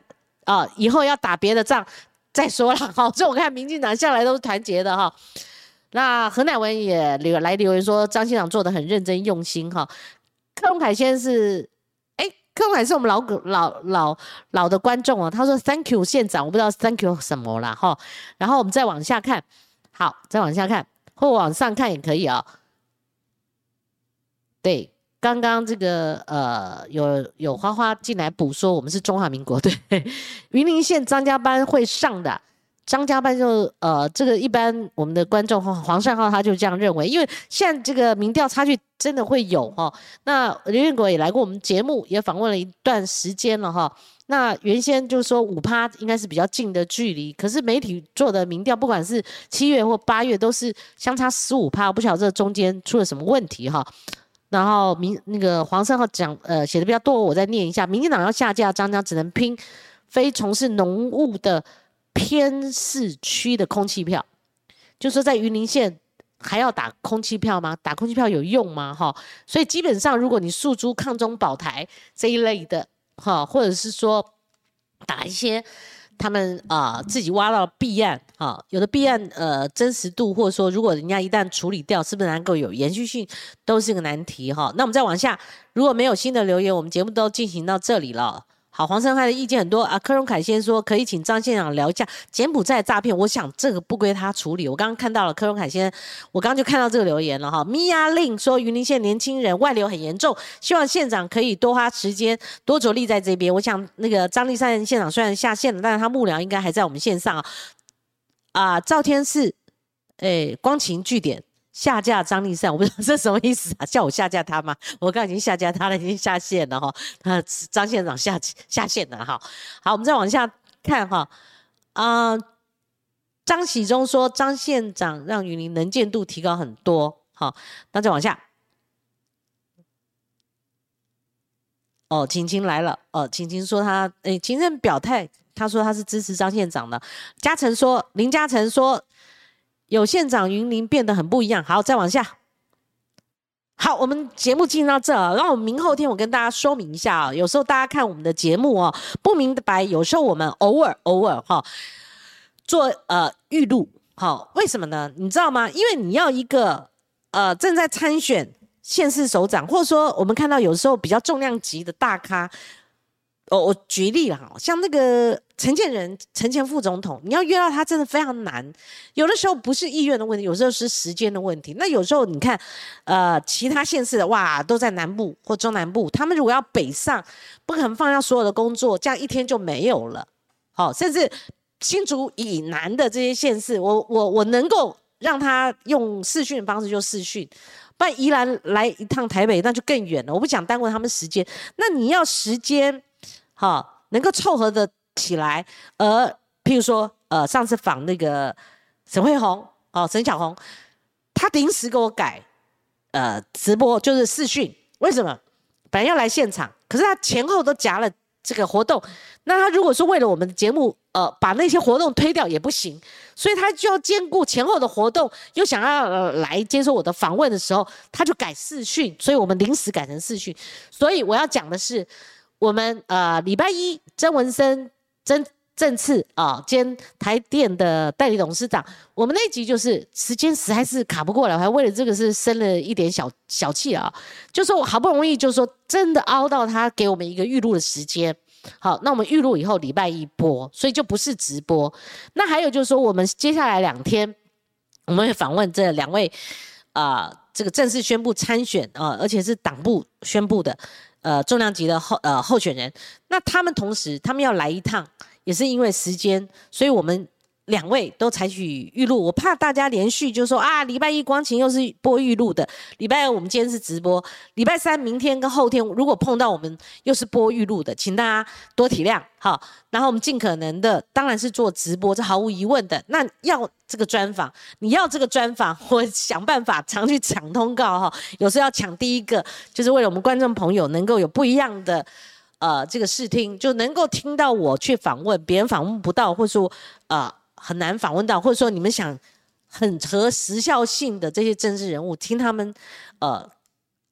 啊，以后要打别的仗再说了，哈。这我看民进党向来都是团结的，哈。那何乃文也留来留言说张县长做的很认真用心，哈。柯荣凯先是。哎柯凯是我们老老老老的观众哦，他说 Thank you 县长，我不知道 Thank you 什么啦哈。然后我们再往下看，好，再往下看或往上看也可以啊。对，刚刚这个呃有有花花进来补说我们是中华民国，对，云林县张家班会上的。张家班就呃，这个一般我们的观众哈，黄善浩他就这样认为，因为现在这个民调差距真的会有哈。那刘彦国也来过我们节目，也访问了一段时间了哈。那原先就是说五趴应该是比较近的距离，可是媒体做的民调，不管是七月或八月，都是相差十五趴，我不晓得这中间出了什么问题哈。然后民那个黄胜浩讲呃写的比较多，我再念一下：民进党要下架张张，只能拼非从事农务的。偏市区的空气票，就说在云林县还要打空气票吗？打空气票有用吗？哈，所以基本上如果你诉诸抗中保台这一类的，哈，或者是说打一些他们啊自己挖到弊案，啊，有的弊案呃真实度，或者说如果人家一旦处理掉，是不是能够有延续性，都是个难题哈。那我们再往下，如果没有新的留言，我们节目都进行到这里了。好，黄生汉的意见很多啊。柯荣凯先说可以请张县长聊一下柬埔寨诈骗，我想这个不归他处理。我刚刚看到了柯荣凯先，我刚刚就看到这个留言了哈。米亚令说云林县年轻人外流很严重，希望县长可以多花时间多着力在这边。我想那个张立山县长虽然下线了，但是他幕僚应该还在我们线上啊。啊，赵天是，哎，光晴据点。下架张立善，我不知道这什么意思啊？叫我下架他吗？我刚已经下架他了，已经下线了哈。他张县长下下线了哈。好，我们再往下看哈。啊，张喜忠说张县长让云林能见度提高很多。好，那再往下。哦，晴晴来了。哦，晴晴说他诶，晴晴表态，他说他是支持张县长的。嘉诚说林嘉诚说。有县长云林变得很不一样。好，再往下。好，我们节目进到这，然后明后天我跟大家说明一下啊。有时候大家看我们的节目哦，不明白，有时候我们偶尔偶尔哈做呃预录，好，为什么呢？你知道吗？因为你要一个呃正在参选县市首长，或者说我们看到有时候比较重量级的大咖。哦，我举例了哈，像那个陈建仁、陈前副总统，你要约到他真的非常难。有的时候不是意愿的问题，有时候是时间的问题。那有时候你看，呃，其他县市的哇，都在南部或中南部，他们如果要北上，不可能放下所有的工作，这样一天就没有了。好，甚至新竹以南的这些县市，我我我能够让他用视讯方式就视讯，不然宜兰来一趟台北那就更远了。我不想耽误他们时间。那你要时间。好，能够凑合的起来，而譬如说，呃，上次访那个沈慧红，哦，沈小红，他临时给我改，呃，直播就是视讯，为什么？本来要来现场，可是他前后都夹了这个活动，那他如果说为了我们的节目，呃，把那些活动推掉也不行，所以他就要兼顾前后的活动，又想要呃来接受我的访问的时候，他就改视讯，所以我们临时改成视讯。所以我要讲的是，我们呃礼拜一曾文生曾正次啊兼台电的代理董事长，我们那集就是时间实在是卡不过来，我还为了这个是生了一点小小气啊，就说我好不容易就说真的熬到他给我们一个预录的时间。好，那我们预录以后礼拜一播，所以就不是直播。那还有就是说，我们接下来两天我们会访问这两位啊，这个正式宣布参选啊，而且是党部宣布的呃重量级的候呃候选人。那他们同时他们要来一趟，也是因为时间，所以我们。两位都采取预录，我怕大家连续就说啊，礼拜一光晴又是播预录的，礼拜二我们今天是直播，礼拜三明天跟后天如果碰到我们又是播预录的，请大家多体谅好。然后我们尽可能的当然是做直播，这毫无疑问的。那要这个专访，你要这个专访，我想办法常去抢通告哈，有时候要抢第一个，就是为了我们观众朋友能够有不一样的呃这个视听，就能够听到我去访问别人访问不到，或者说呃。很难访问到，或者说你们想很合时效性的这些政治人物，听他们呃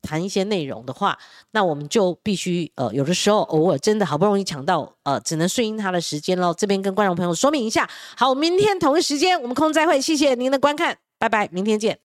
谈一些内容的话，那我们就必须呃有的时候偶尔真的好不容易抢到呃，只能顺应他的时间喽。这边跟观众朋友说明一下，好，明天同一时间我们空再会，谢谢您的观看，拜拜，明天见。